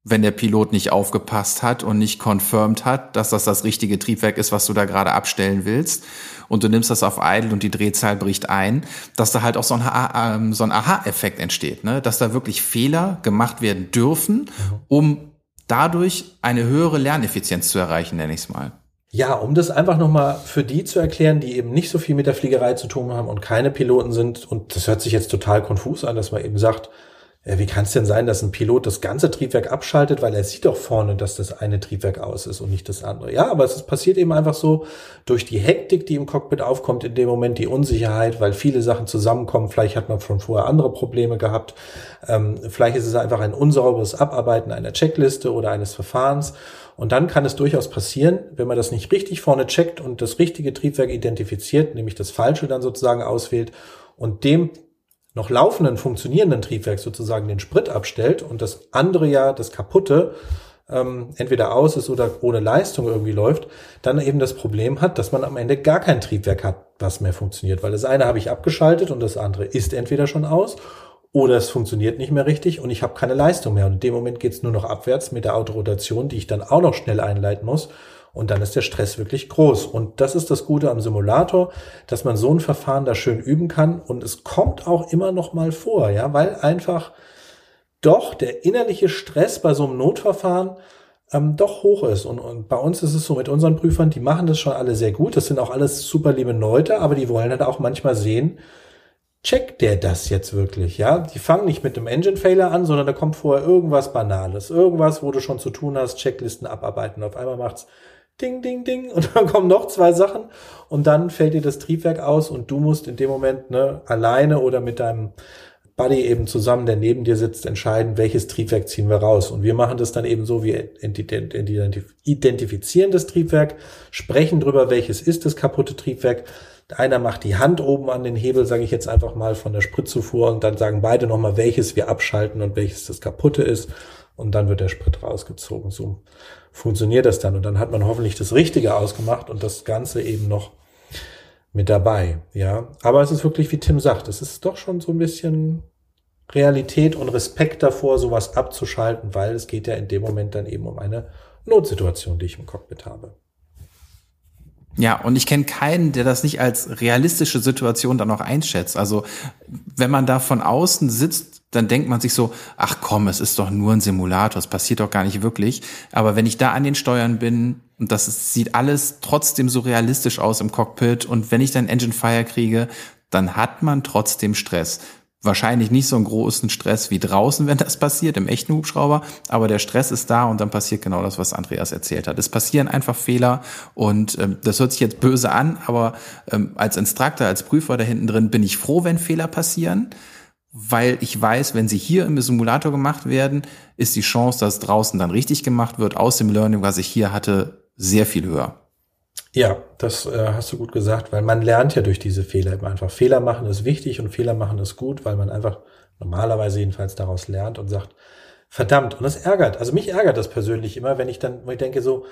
wenn der Pilot nicht aufgepasst hat und nicht confirmed hat, dass das das richtige Triebwerk ist, was du da gerade abstellen willst. Und du nimmst das auf Idle und die Drehzahl bricht ein, dass da halt auch so ein, ähm, so ein Aha-Effekt entsteht, ne? dass da wirklich Fehler gemacht werden dürfen, um dadurch eine höhere Lerneffizienz zu erreichen, nenne ich es mal. Ja, um das einfach nochmal für die zu erklären, die eben nicht so viel mit der Fliegerei zu tun haben und keine Piloten sind, und das hört sich jetzt total konfus an, dass man eben sagt, wie kann es denn sein, dass ein Pilot das ganze Triebwerk abschaltet, weil er sieht doch vorne, dass das eine Triebwerk aus ist und nicht das andere. Ja, aber es passiert eben einfach so durch die Hektik, die im Cockpit aufkommt, in dem Moment die Unsicherheit, weil viele Sachen zusammenkommen. Vielleicht hat man schon vorher andere Probleme gehabt. Ähm, vielleicht ist es einfach ein unsauberes Abarbeiten einer Checkliste oder eines Verfahrens. Und dann kann es durchaus passieren, wenn man das nicht richtig vorne checkt und das richtige Triebwerk identifiziert, nämlich das falsche dann sozusagen auswählt und dem noch laufenden, funktionierenden Triebwerk sozusagen den Sprit abstellt und das andere ja, das kaputte, ähm, entweder aus ist oder ohne Leistung irgendwie läuft, dann eben das Problem hat, dass man am Ende gar kein Triebwerk hat, was mehr funktioniert. Weil das eine habe ich abgeschaltet und das andere ist entweder schon aus oder es funktioniert nicht mehr richtig und ich habe keine Leistung mehr. Und in dem Moment geht es nur noch abwärts mit der Autorotation, die ich dann auch noch schnell einleiten muss. Und dann ist der Stress wirklich groß. Und das ist das Gute am Simulator, dass man so ein Verfahren da schön üben kann. Und es kommt auch immer noch mal vor, ja, weil einfach doch der innerliche Stress bei so einem Notverfahren ähm, doch hoch ist. Und, und bei uns ist es so mit unseren Prüfern, die machen das schon alle sehr gut. Das sind auch alles super liebe Leute, aber die wollen halt auch manchmal sehen, checkt der das jetzt wirklich, ja? Die fangen nicht mit einem Engine-Failer an, sondern da kommt vorher irgendwas Banales, irgendwas, wo du schon zu tun hast, Checklisten abarbeiten. Auf einmal macht's ding, ding, ding, und dann kommen noch zwei Sachen und dann fällt dir das Triebwerk aus und du musst in dem Moment ne, alleine oder mit deinem Buddy eben zusammen, der neben dir sitzt, entscheiden, welches Triebwerk ziehen wir raus. Und wir machen das dann eben so, wir identifizieren das Triebwerk, sprechen drüber, welches ist das kaputte Triebwerk. Einer macht die Hand oben an den Hebel, sage ich jetzt einfach mal, von der Spritzufuhr und dann sagen beide nochmal, welches wir abschalten und welches das kaputte ist. Und dann wird der Sprit rausgezogen. So funktioniert das dann. Und dann hat man hoffentlich das Richtige ausgemacht und das Ganze eben noch mit dabei. Ja, aber es ist wirklich, wie Tim sagt, es ist doch schon so ein bisschen Realität und Respekt davor, sowas abzuschalten, weil es geht ja in dem Moment dann eben um eine Notsituation, die ich im Cockpit habe. Ja, und ich kenne keinen, der das nicht als realistische Situation dann noch einschätzt. Also wenn man da von außen sitzt dann denkt man sich so, ach komm, es ist doch nur ein Simulator, es passiert doch gar nicht wirklich. Aber wenn ich da an den Steuern bin und das ist, sieht alles trotzdem so realistisch aus im Cockpit und wenn ich dann Engine Fire kriege, dann hat man trotzdem Stress. Wahrscheinlich nicht so einen großen Stress wie draußen, wenn das passiert, im echten Hubschrauber, aber der Stress ist da und dann passiert genau das, was Andreas erzählt hat. Es passieren einfach Fehler und ähm, das hört sich jetzt böse an, aber ähm, als Instructor, als Prüfer da hinten drin bin ich froh, wenn Fehler passieren weil ich weiß, wenn sie hier im Simulator gemacht werden, ist die Chance, dass draußen dann richtig gemacht wird, aus dem Learning, was ich hier hatte, sehr viel höher. Ja, das äh, hast du gut gesagt, weil man lernt ja durch diese Fehler immer einfach. Fehler machen ist wichtig und Fehler machen ist gut, weil man einfach normalerweise jedenfalls daraus lernt und sagt, verdammt, und das ärgert. Also mich ärgert das persönlich immer, wenn ich dann, wenn ich denke so,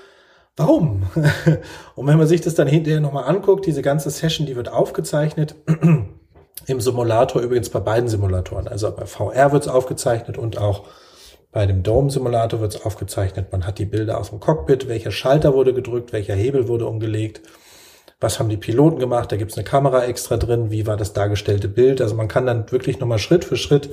warum? und wenn man sich das dann hinterher nochmal anguckt, diese ganze Session, die wird aufgezeichnet, im Simulator, übrigens bei beiden Simulatoren. Also bei VR wird es aufgezeichnet und auch Bei dem Dome-Simulator wird es aufgezeichnet. Man hat die Bilder aus dem Cockpit, welcher Schalter wurde gedrückt, welcher Hebel wurde umgelegt, was haben die Piloten gemacht, da gibt's eine Kamera extra drin, wie war das dargestellte Bild. Also man kann dann wirklich nochmal Schritt für Schritt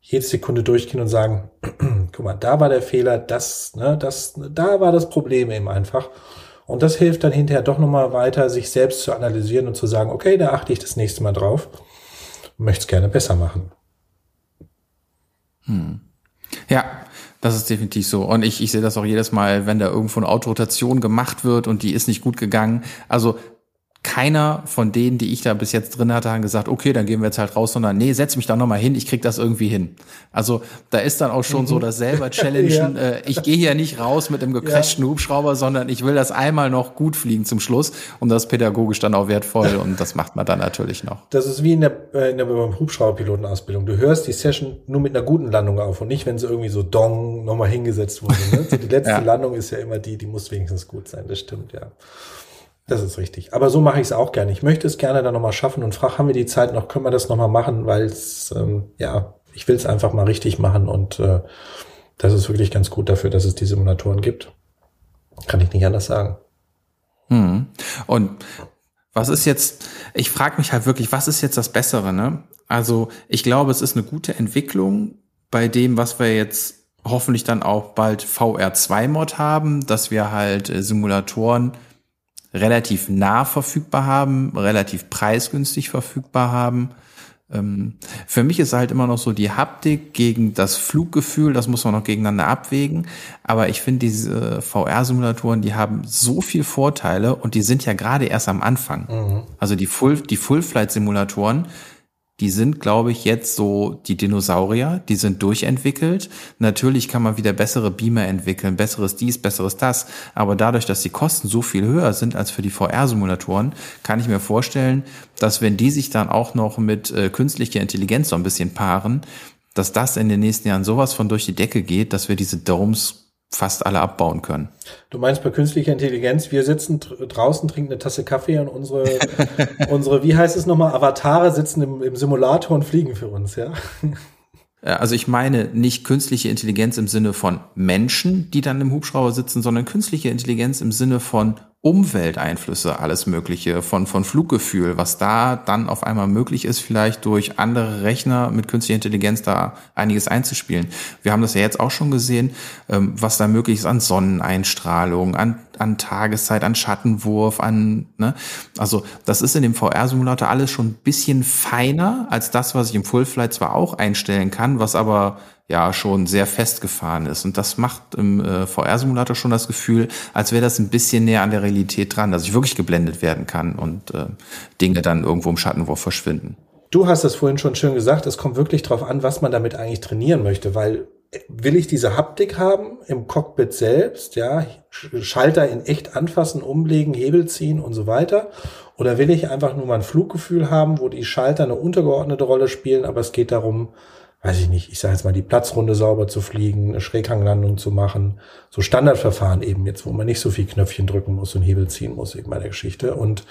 jede Sekunde durchgehen und sagen, guck mal, da war der Fehler, das, ne, das, da war das Problem eben einfach. Und das hilft dann hinterher doch nochmal weiter, sich selbst zu analysieren und zu sagen, okay, da achte ich das nächste Mal drauf, möchte es gerne besser machen. Hm. Ja, das ist definitiv so. Und ich, ich sehe das auch jedes Mal, wenn da irgendwo eine Autorotation gemacht wird und die ist nicht gut gegangen. Also keiner von denen, die ich da bis jetzt drin hatte, haben gesagt, okay, dann gehen wir jetzt halt raus, sondern nee, setz mich da nochmal hin, ich krieg das irgendwie hin. Also da ist dann auch schon mhm. so das selber Challengen, ja. äh, ich gehe hier nicht raus mit einem gecrashten ja. Hubschrauber, sondern ich will das einmal noch gut fliegen zum Schluss und das pädagogisch dann auch wertvoll und das macht man dann natürlich noch. Das ist wie in der, äh, in der Hubschrauberpilotenausbildung. Du hörst die Session nur mit einer guten Landung auf und nicht, wenn sie irgendwie so dong nochmal hingesetzt wurde. Ne? die letzte ja. Landung ist ja immer die, die muss wenigstens gut sein, das stimmt, ja. Das ist richtig. Aber so mache ich es auch gerne. Ich möchte es gerne dann nochmal schaffen und frage, haben wir die Zeit noch, können wir das nochmal machen, weil es, ähm, ja, ich will es einfach mal richtig machen und äh, das ist wirklich ganz gut dafür, dass es die Simulatoren gibt. Kann ich nicht anders sagen. Hm. Und was ist jetzt, ich frage mich halt wirklich, was ist jetzt das Bessere, ne? Also ich glaube, es ist eine gute Entwicklung bei dem, was wir jetzt hoffentlich dann auch bald VR2-Mod haben, dass wir halt äh, Simulatoren relativ nah verfügbar haben, relativ preisgünstig verfügbar haben. Ähm, für mich ist halt immer noch so die Haptik gegen das Fluggefühl, das muss man noch gegeneinander abwägen. Aber ich finde diese VR-Simulatoren, die haben so viel Vorteile und die sind ja gerade erst am Anfang. Mhm. Also die Full, die Full-Flight-Simulatoren, die sind, glaube ich, jetzt so die Dinosaurier, die sind durchentwickelt. Natürlich kann man wieder bessere Beamer entwickeln, besseres dies, besseres das. Aber dadurch, dass die Kosten so viel höher sind als für die VR-Simulatoren, kann ich mir vorstellen, dass wenn die sich dann auch noch mit äh, künstlicher Intelligenz so ein bisschen paaren, dass das in den nächsten Jahren sowas von durch die Decke geht, dass wir diese Domes fast alle abbauen können. Du meinst bei künstlicher Intelligenz, wir sitzen draußen, trinken eine Tasse Kaffee und unsere, unsere, wie heißt es nochmal, Avatare sitzen im, im Simulator und fliegen für uns, ja? Also ich meine nicht künstliche Intelligenz im Sinne von Menschen, die dann im Hubschrauber sitzen, sondern künstliche Intelligenz im Sinne von Umwelteinflüsse, alles Mögliche, von, von Fluggefühl, was da dann auf einmal möglich ist, vielleicht durch andere Rechner mit künstlicher Intelligenz da einiges einzuspielen. Wir haben das ja jetzt auch schon gesehen, ähm, was da möglich ist an Sonneneinstrahlung, an, an Tageszeit, an Schattenwurf, an, ne? Also, das ist in dem VR-Simulator alles schon ein bisschen feiner als das, was ich im Full-Flight zwar auch einstellen kann, was aber ja schon sehr festgefahren ist. Und das macht im äh, VR-Simulator schon das Gefühl, als wäre das ein bisschen näher an der Realität dran, dass ich wirklich geblendet werden kann und äh, Dinge dann irgendwo im Schattenwurf verschwinden. Du hast das vorhin schon schön gesagt, es kommt wirklich darauf an, was man damit eigentlich trainieren möchte, weil äh, will ich diese Haptik haben im Cockpit selbst, ja, Schalter in echt anfassen, umlegen, Hebel ziehen und so weiter? Oder will ich einfach nur mal ein Fluggefühl haben, wo die Schalter eine untergeordnete Rolle spielen, aber es geht darum, weiß ich nicht, ich sage jetzt mal, die Platzrunde sauber zu fliegen, eine Schräghanglandung zu machen. So Standardverfahren eben jetzt, wo man nicht so viel Knöpfchen drücken muss und Hebel ziehen muss, eben bei der Geschichte. Und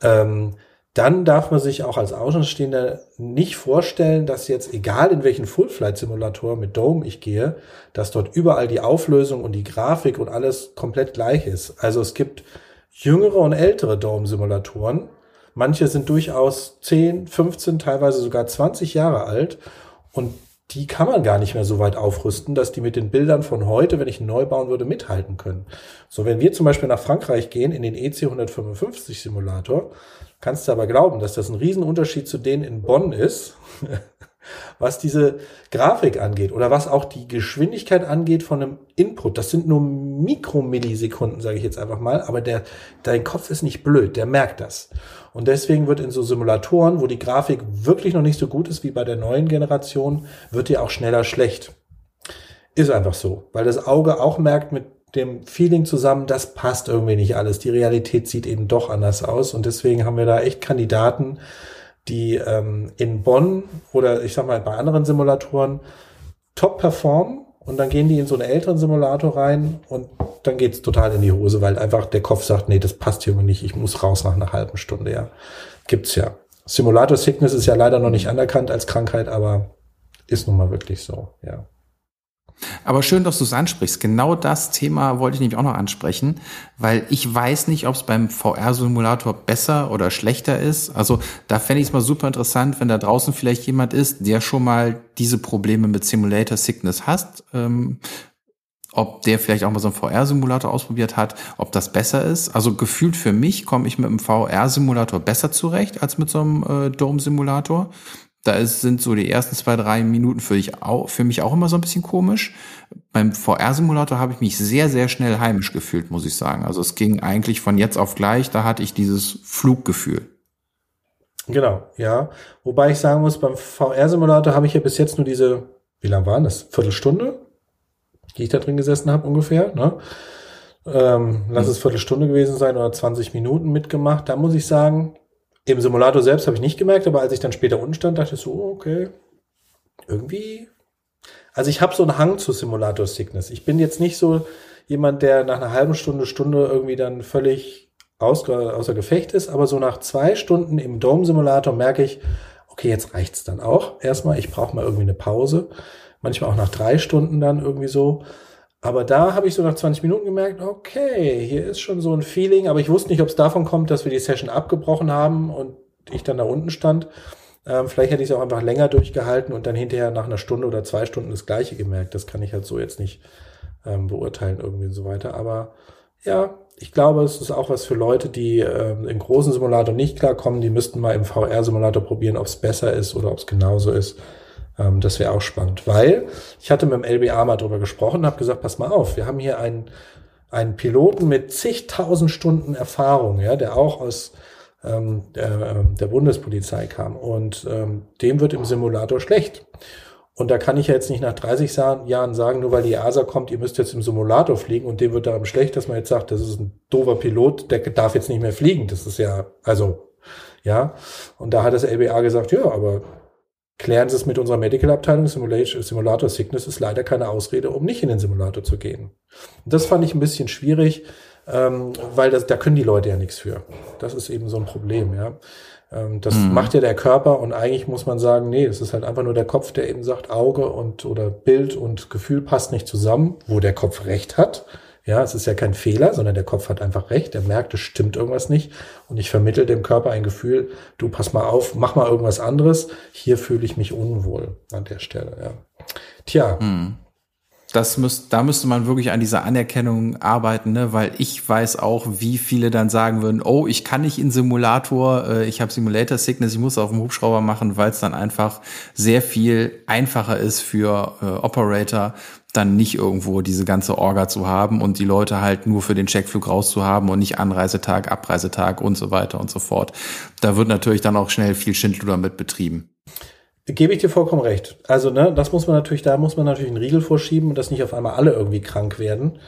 ähm, dann darf man sich auch als Außenstehender nicht vorstellen, dass jetzt, egal in welchen Full-Flight-Simulator mit Dome ich gehe, dass dort überall die Auflösung und die Grafik und alles komplett gleich ist. Also es gibt jüngere und ältere Dome-Simulatoren. Manche sind durchaus 10, 15, teilweise sogar 20 Jahre alt und die kann man gar nicht mehr so weit aufrüsten, dass die mit den Bildern von heute, wenn ich neu bauen würde, mithalten können. So, wenn wir zum Beispiel nach Frankreich gehen, in den EC 155 Simulator, kannst du aber glauben, dass das ein Riesenunterschied zu denen in Bonn ist, was diese Grafik angeht oder was auch die Geschwindigkeit angeht von einem Input. Das sind nur Mikromillisekunden, sage ich jetzt einfach mal, aber der, dein Kopf ist nicht blöd, der merkt das. Und deswegen wird in so Simulatoren, wo die Grafik wirklich noch nicht so gut ist wie bei der neuen Generation, wird die auch schneller schlecht. Ist einfach so, weil das Auge auch merkt mit dem Feeling zusammen, das passt irgendwie nicht alles. Die Realität sieht eben doch anders aus und deswegen haben wir da echt Kandidaten, die ähm, in Bonn oder ich sag mal bei anderen Simulatoren top performen und dann gehen die in so einen älteren Simulator rein und dann geht's total in die Hose, weil einfach der Kopf sagt, nee, das passt hier nicht, ich muss raus nach einer halben Stunde, ja. Gibt's ja. Simulator Sickness ist ja leider noch nicht anerkannt als Krankheit, aber ist nun mal wirklich so, ja. Aber schön, dass du es ansprichst. Genau das Thema wollte ich nämlich auch noch ansprechen, weil ich weiß nicht, ob es beim VR-Simulator besser oder schlechter ist. Also da fände ich es mal super interessant, wenn da draußen vielleicht jemand ist, der schon mal diese Probleme mit Simulator Sickness hat. Ähm, ob der vielleicht auch mal so einen VR-Simulator ausprobiert hat, ob das besser ist. Also gefühlt für mich komme ich mit einem VR-Simulator besser zurecht als mit so einem äh, Dome-Simulator. Da ist, sind so die ersten zwei, drei Minuten für, ich auch, für mich auch immer so ein bisschen komisch. Beim VR-Simulator habe ich mich sehr, sehr schnell heimisch gefühlt, muss ich sagen. Also es ging eigentlich von jetzt auf gleich, da hatte ich dieses Fluggefühl. Genau, ja. Wobei ich sagen muss, beim VR-Simulator habe ich ja bis jetzt nur diese, wie lang waren das? Viertelstunde, die ich da drin gesessen habe ungefähr. Ne? Ähm, lass es Viertelstunde gewesen sein oder 20 Minuten mitgemacht. Da muss ich sagen, im Simulator selbst habe ich nicht gemerkt, aber als ich dann später unten stand, dachte ich so, okay, irgendwie. Also ich habe so einen Hang zu Simulator Sickness. Ich bin jetzt nicht so jemand, der nach einer halben Stunde, Stunde irgendwie dann völlig außer, Gefecht ist, aber so nach zwei Stunden im Dome-Simulator merke ich, okay, jetzt reicht's dann auch. Erstmal, ich brauche mal irgendwie eine Pause. Manchmal auch nach drei Stunden dann irgendwie so. Aber da habe ich so nach 20 Minuten gemerkt, okay, hier ist schon so ein Feeling, aber ich wusste nicht, ob es davon kommt, dass wir die Session abgebrochen haben und ich dann da unten stand. Ähm, vielleicht hätte ich es auch einfach länger durchgehalten und dann hinterher nach einer Stunde oder zwei Stunden das gleiche gemerkt. Das kann ich halt so jetzt nicht ähm, beurteilen irgendwie und so weiter. Aber ja, ich glaube, es ist auch was für Leute, die ähm, im großen Simulator nicht klarkommen. Die müssten mal im VR-Simulator probieren, ob es besser ist oder ob es genauso ist. Ähm, das wäre auch spannend, weil ich hatte mit dem LBA mal drüber gesprochen und habe gesagt, pass mal auf, wir haben hier einen, einen Piloten mit zigtausend Stunden Erfahrung, ja, der auch aus ähm, der, ähm, der Bundespolizei kam und ähm, dem wird im Simulator schlecht. Und da kann ich ja jetzt nicht nach 30 Jahren sagen, nur weil die EASA kommt, ihr müsst jetzt im Simulator fliegen und dem wird darum schlecht, dass man jetzt sagt, das ist ein doofer Pilot, der darf jetzt nicht mehr fliegen. Das ist ja, also, ja. Und da hat das LBA gesagt, ja, aber klären Sie es mit unserer Medical-Abteilung. Simulator Sickness ist leider keine Ausrede, um nicht in den Simulator zu gehen. Und das fand ich ein bisschen schwierig, ähm, weil das, da können die Leute ja nichts für. Das ist eben so ein Problem, ja. Ähm, das mhm. macht ja der Körper und eigentlich muss man sagen, nee, es ist halt einfach nur der Kopf, der eben sagt, Auge und oder Bild und Gefühl passt nicht zusammen, wo der Kopf recht hat. Ja, es ist ja kein Fehler, sondern der Kopf hat einfach recht. Er merkt, es stimmt irgendwas nicht. Und ich vermittel dem Körper ein Gefühl, du pass mal auf, mach mal irgendwas anderes. Hier fühle ich mich unwohl an der Stelle, ja. Tja. Hm. Das müsst, da müsste man wirklich an dieser Anerkennung arbeiten, ne? weil ich weiß auch, wie viele dann sagen würden, oh, ich kann nicht in Simulator, äh, ich habe Simulator Sickness, ich muss auf dem Hubschrauber machen, weil es dann einfach sehr viel einfacher ist für äh, Operator, dann nicht irgendwo diese ganze Orga zu haben und die Leute halt nur für den Checkflug rauszuhaben und nicht Anreisetag, Abreisetag und so weiter und so fort. Da wird natürlich dann auch schnell viel Schindluder mit betrieben. Gebe ich dir vollkommen recht. Also, ne, das muss man natürlich, da muss man natürlich einen Riegel vorschieben und dass nicht auf einmal alle irgendwie krank werden.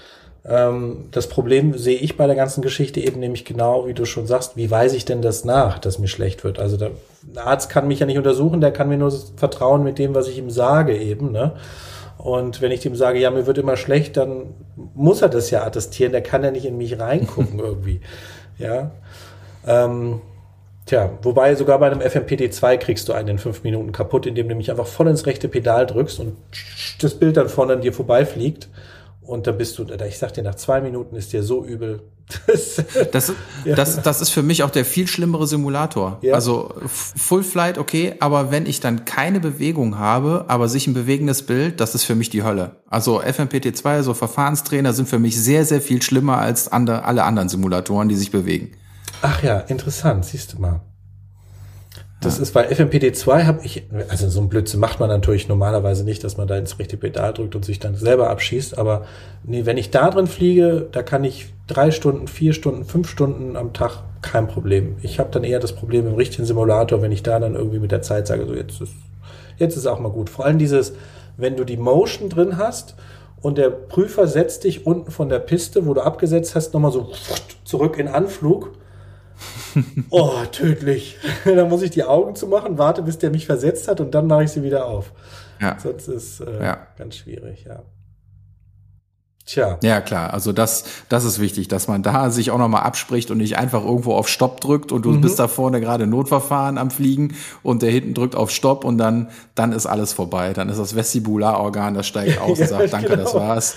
Ähm, das Problem sehe ich bei der ganzen Geschichte eben nämlich genau, wie du schon sagst, wie weise ich denn das nach, dass mir schlecht wird? Also der Arzt kann mich ja nicht untersuchen, der kann mir nur vertrauen mit dem, was ich ihm sage eben, ne? Und wenn ich dem sage, ja, mir wird immer schlecht, dann muss er das ja attestieren. Der kann ja nicht in mich reingucken irgendwie. Ja. Ähm, tja, wobei sogar bei einem FMPD2 kriegst du einen in fünf Minuten kaputt, indem du mich einfach voll ins rechte Pedal drückst und das Bild dann vorne an dir vorbeifliegt. Und da bist du, ich sag dir, nach zwei Minuten ist dir so übel. Das, das, ja. das, das ist für mich auch der viel schlimmere Simulator. Ja. Also Full Flight, okay, aber wenn ich dann keine Bewegung habe, aber sich ein bewegendes Bild, das ist für mich die Hölle. Also FMPT2, so also Verfahrenstrainer sind für mich sehr, sehr viel schlimmer als andere, alle anderen Simulatoren, die sich bewegen. Ach ja, interessant, siehst du mal. Das ja. ist bei FMPD2 habe ich, also so ein Blödsinn macht man natürlich normalerweise nicht, dass man da ins richtige Pedal drückt und sich dann selber abschießt. Aber nee, wenn ich da drin fliege, da kann ich drei Stunden, vier Stunden, fünf Stunden am Tag kein Problem. Ich habe dann eher das Problem im richtigen Simulator, wenn ich da dann irgendwie mit der Zeit sage, so jetzt ist, jetzt ist auch mal gut. Vor allem dieses, wenn du die Motion drin hast und der Prüfer setzt dich unten von der Piste, wo du abgesetzt hast, nochmal so zurück in Anflug oh, tödlich. dann muss ich die Augen zumachen, warte, bis der mich versetzt hat und dann mache ich sie wieder auf. Ja. Sonst ist äh, ja. ganz schwierig, ja. Tja. Ja, klar. Also das, das ist wichtig, dass man da sich auch nochmal abspricht und nicht einfach irgendwo auf Stopp drückt und du mhm. bist da vorne gerade Notverfahren am Fliegen und der hinten drückt auf Stopp und dann, dann ist alles vorbei. Dann ist das Vestibularorgan, das steigt aus und sagt, danke, genau. das war's.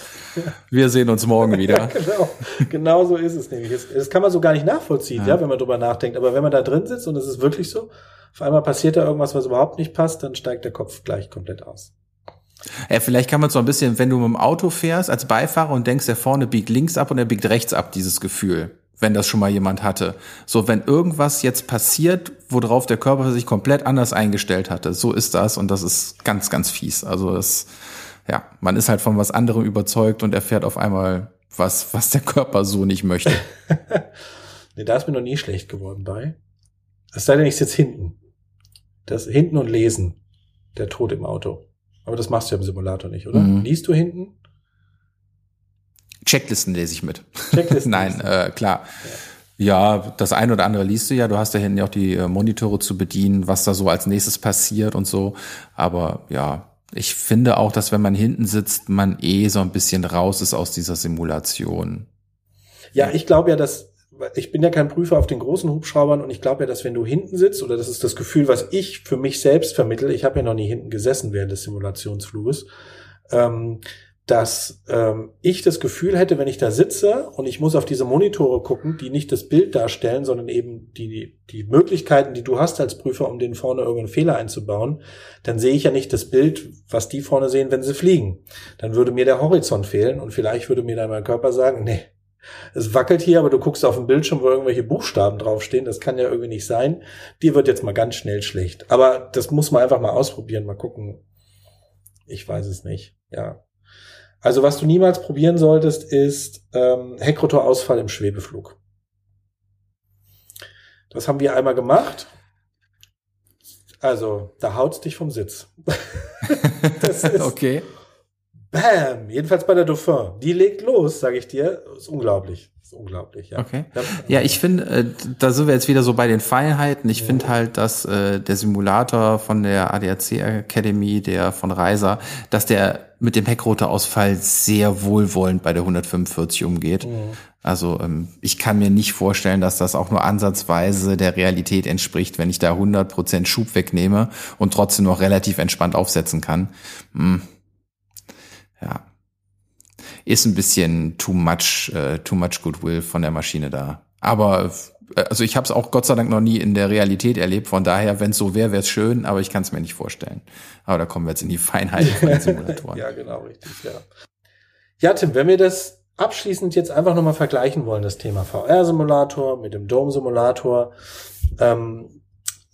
Wir sehen uns morgen wieder. Ja, genau. genau so ist es nämlich. Das, das kann man so gar nicht nachvollziehen, ja. ja, wenn man drüber nachdenkt. Aber wenn man da drin sitzt und es ist wirklich so, auf einmal passiert da irgendwas, was überhaupt nicht passt, dann steigt der Kopf gleich komplett aus. Ja, vielleicht kann man so ein bisschen, wenn du mit dem Auto fährst als Beifahrer und denkst, der vorne biegt links ab und er biegt rechts ab, dieses Gefühl, wenn das schon mal jemand hatte. So, wenn irgendwas jetzt passiert, worauf der Körper sich komplett anders eingestellt hatte, so ist das und das ist ganz, ganz fies. Also das, ja, man ist halt von was anderem überzeugt und erfährt auf einmal was, was der Körper so nicht möchte. nee, da ist mir noch nie schlecht geworden bei. Es sei denn, ich sitze hinten. Das hinten und lesen. Der Tod im Auto. Aber das machst du ja im Simulator nicht, oder? Mhm. Liest du hinten? Checklisten lese ich mit. Checklisten? Nein, äh, klar. Ja. ja. das eine oder andere liest du ja. Du hast da hinten ja auch die äh, Monitore zu bedienen, was da so als nächstes passiert und so. Aber ja, ich finde auch, dass wenn man hinten sitzt, man eh so ein bisschen raus ist aus dieser Simulation. Ja, ich glaube ja, dass ich bin ja kein Prüfer auf den großen Hubschraubern und ich glaube ja, dass wenn du hinten sitzt, oder das ist das Gefühl, was ich für mich selbst vermittle, ich habe ja noch nie hinten gesessen während des Simulationsfluges, ähm, dass ähm, ich das Gefühl hätte, wenn ich da sitze und ich muss auf diese Monitore gucken, die nicht das Bild darstellen, sondern eben die, die Möglichkeiten, die du hast als Prüfer, um den vorne irgendeinen Fehler einzubauen, dann sehe ich ja nicht das Bild, was die vorne sehen, wenn sie fliegen. Dann würde mir der Horizont fehlen und vielleicht würde mir dann mein Körper sagen, nee, es wackelt hier, aber du guckst auf dem Bildschirm, wo irgendwelche Buchstaben draufstehen. Das kann ja irgendwie nicht sein. Dir wird jetzt mal ganz schnell schlecht. Aber das muss man einfach mal ausprobieren, mal gucken. Ich weiß es nicht. Ja. Also was du niemals probieren solltest, ist ähm, Heckrotorausfall im Schwebeflug. Das haben wir einmal gemacht. Also, da haut's dich vom Sitz. das ist, okay. Bam! Jedenfalls bei der Dauphin. Die legt los, sage ich dir. Ist unglaublich. Ist unglaublich, ja. Okay. Ja, ich finde, äh, da sind wir jetzt wieder so bei den Feinheiten. Ich ja. finde halt, dass äh, der Simulator von der ADAC Academy, der von Reiser, dass der mit dem Heckrotorausfall sehr wohlwollend bei der 145 umgeht. Mhm. Also ähm, ich kann mir nicht vorstellen, dass das auch nur ansatzweise der Realität entspricht, wenn ich da 100% Schub wegnehme und trotzdem noch relativ entspannt aufsetzen kann. Hm ja, ist ein bisschen too much, uh, too much Goodwill von der Maschine da. Aber äh, also ich habe es auch Gott sei Dank noch nie in der Realität erlebt. Von daher, wenn es so wäre, wäre es schön, aber ich kann es mir nicht vorstellen. Aber da kommen wir jetzt in die Feinheit von den Simulatoren. ja, genau, richtig, ja. Ja, Tim, wenn wir das abschließend jetzt einfach nochmal vergleichen wollen, das Thema VR-Simulator mit dem Dome-Simulator, ähm,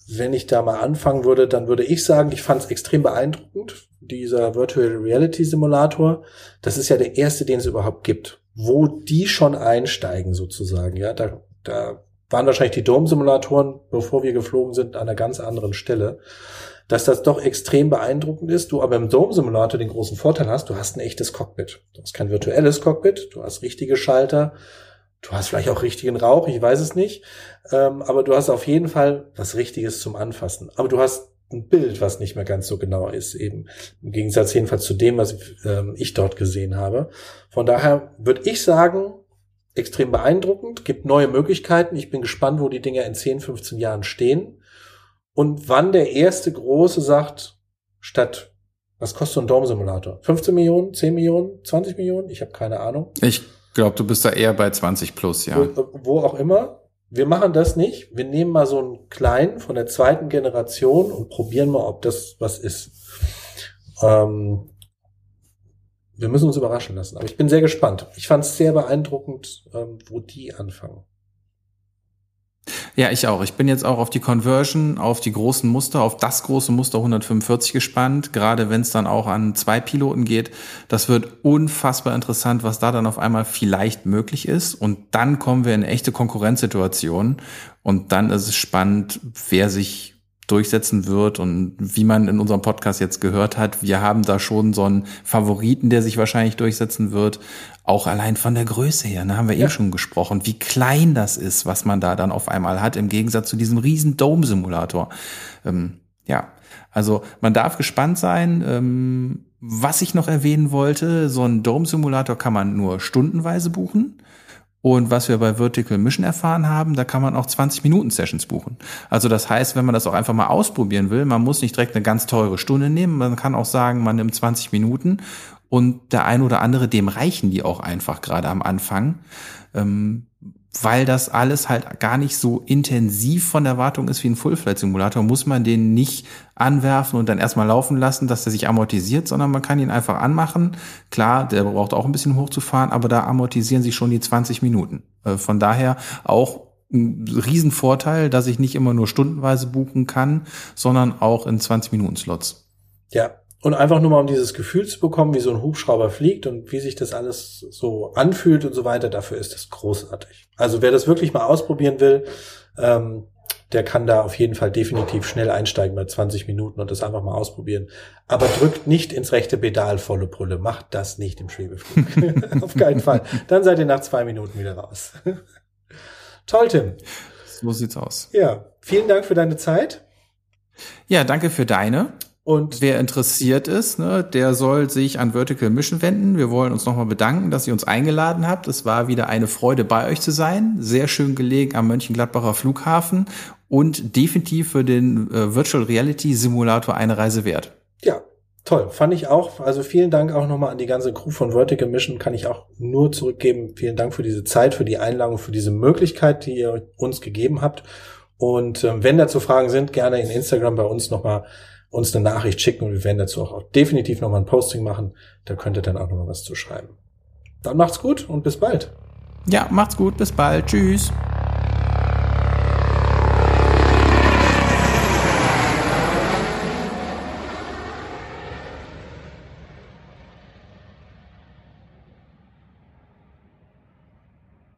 wenn ich da mal anfangen würde, dann würde ich sagen, ich fand es extrem beeindruckend, dieser Virtual Reality Simulator. Das ist ja der erste, den es überhaupt gibt, wo die schon einsteigen sozusagen. Ja, da, da waren wahrscheinlich die Dome-Simulatoren, bevor wir geflogen sind, an einer ganz anderen Stelle. Dass das doch extrem beeindruckend ist, du aber im Dome-Simulator den großen Vorteil hast, du hast ein echtes Cockpit. Du hast kein virtuelles Cockpit, du hast richtige Schalter, Du hast vielleicht auch richtigen Rauch, ich weiß es nicht. Ähm, aber du hast auf jeden Fall was Richtiges zum Anfassen. Aber du hast ein Bild, was nicht mehr ganz so genau ist, eben im Gegensatz jedenfalls zu dem, was ähm, ich dort gesehen habe. Von daher würde ich sagen, extrem beeindruckend, gibt neue Möglichkeiten. Ich bin gespannt, wo die Dinger in 10, 15 Jahren stehen und wann der erste große sagt, statt was kostet so ein Dome-Simulator? 15 Millionen, 10 Millionen, 20 Millionen? Ich habe keine Ahnung. Ich glaube, du bist da eher bei 20 plus, ja. Wo, wo, auch immer. Wir machen das nicht. Wir nehmen mal so einen kleinen von der zweiten Generation und probieren mal, ob das was ist. Ähm, wir müssen uns überraschen lassen. Aber ich bin sehr gespannt. Ich fand es sehr beeindruckend, ähm, wo die anfangen. Ja, ich auch. Ich bin jetzt auch auf die Conversion, auf die großen Muster, auf das große Muster 145 gespannt, gerade wenn es dann auch an zwei Piloten geht. Das wird unfassbar interessant, was da dann auf einmal vielleicht möglich ist. Und dann kommen wir in echte Konkurrenzsituation. Und dann ist es spannend, wer sich durchsetzen wird und wie man in unserem Podcast jetzt gehört hat, wir haben da schon so einen Favoriten, der sich wahrscheinlich durchsetzen wird, auch allein von der Größe her, da ne, haben wir ja. eben schon gesprochen, wie klein das ist, was man da dann auf einmal hat, im Gegensatz zu diesem riesen Dome-Simulator. Ähm, ja, also man darf gespannt sein. Ähm, was ich noch erwähnen wollte, so ein Dome-Simulator kann man nur stundenweise buchen. Und was wir bei Vertical Mission erfahren haben, da kann man auch 20 Minuten Sessions buchen. Also das heißt, wenn man das auch einfach mal ausprobieren will, man muss nicht direkt eine ganz teure Stunde nehmen, man kann auch sagen, man nimmt 20 Minuten und der ein oder andere, dem reichen die auch einfach gerade am Anfang. Ähm, weil das alles halt gar nicht so intensiv von der Wartung ist wie ein Full-Flight-Simulator, muss man den nicht anwerfen und dann erstmal laufen lassen, dass der sich amortisiert, sondern man kann ihn einfach anmachen. Klar, der braucht auch ein bisschen hochzufahren, aber da amortisieren sich schon die 20 Minuten. Äh, von daher auch ein Riesenvorteil, dass ich nicht immer nur stundenweise buchen kann, sondern auch in 20 Minuten Slots. Ja, und einfach nur mal um dieses Gefühl zu bekommen, wie so ein Hubschrauber fliegt und wie sich das alles so anfühlt und so weiter, dafür ist das großartig. Also wer das wirklich mal ausprobieren will, ähm, der kann da auf jeden Fall definitiv schnell einsteigen bei 20 Minuten und das einfach mal ausprobieren. Aber drückt nicht ins rechte Pedal volle Brülle. Macht das nicht im Schwebeflug. auf keinen Fall. Dann seid ihr nach zwei Minuten wieder raus. Toll, Tim. So sieht's aus. Ja, vielen Dank für deine Zeit. Ja, danke für deine. Und wer interessiert ist, ne, der soll sich an Vertical Mission wenden. Wir wollen uns nochmal bedanken, dass ihr uns eingeladen habt. Es war wieder eine Freude, bei euch zu sein. Sehr schön gelegen am Mönchengladbacher Flughafen und definitiv für den äh, Virtual Reality Simulator eine Reise wert. Ja, toll. Fand ich auch. Also vielen Dank auch nochmal an die ganze Crew von Vertical Mission. Kann ich auch nur zurückgeben. Vielen Dank für diese Zeit, für die Einladung, für diese Möglichkeit, die ihr uns gegeben habt. Und äh, wenn dazu Fragen sind, gerne in Instagram bei uns nochmal uns eine Nachricht schicken und wir werden dazu auch definitiv nochmal ein Posting machen. Da könnt ihr dann auch nochmal was zu schreiben. Dann macht's gut und bis bald. Ja, macht's gut, bis bald. Tschüss.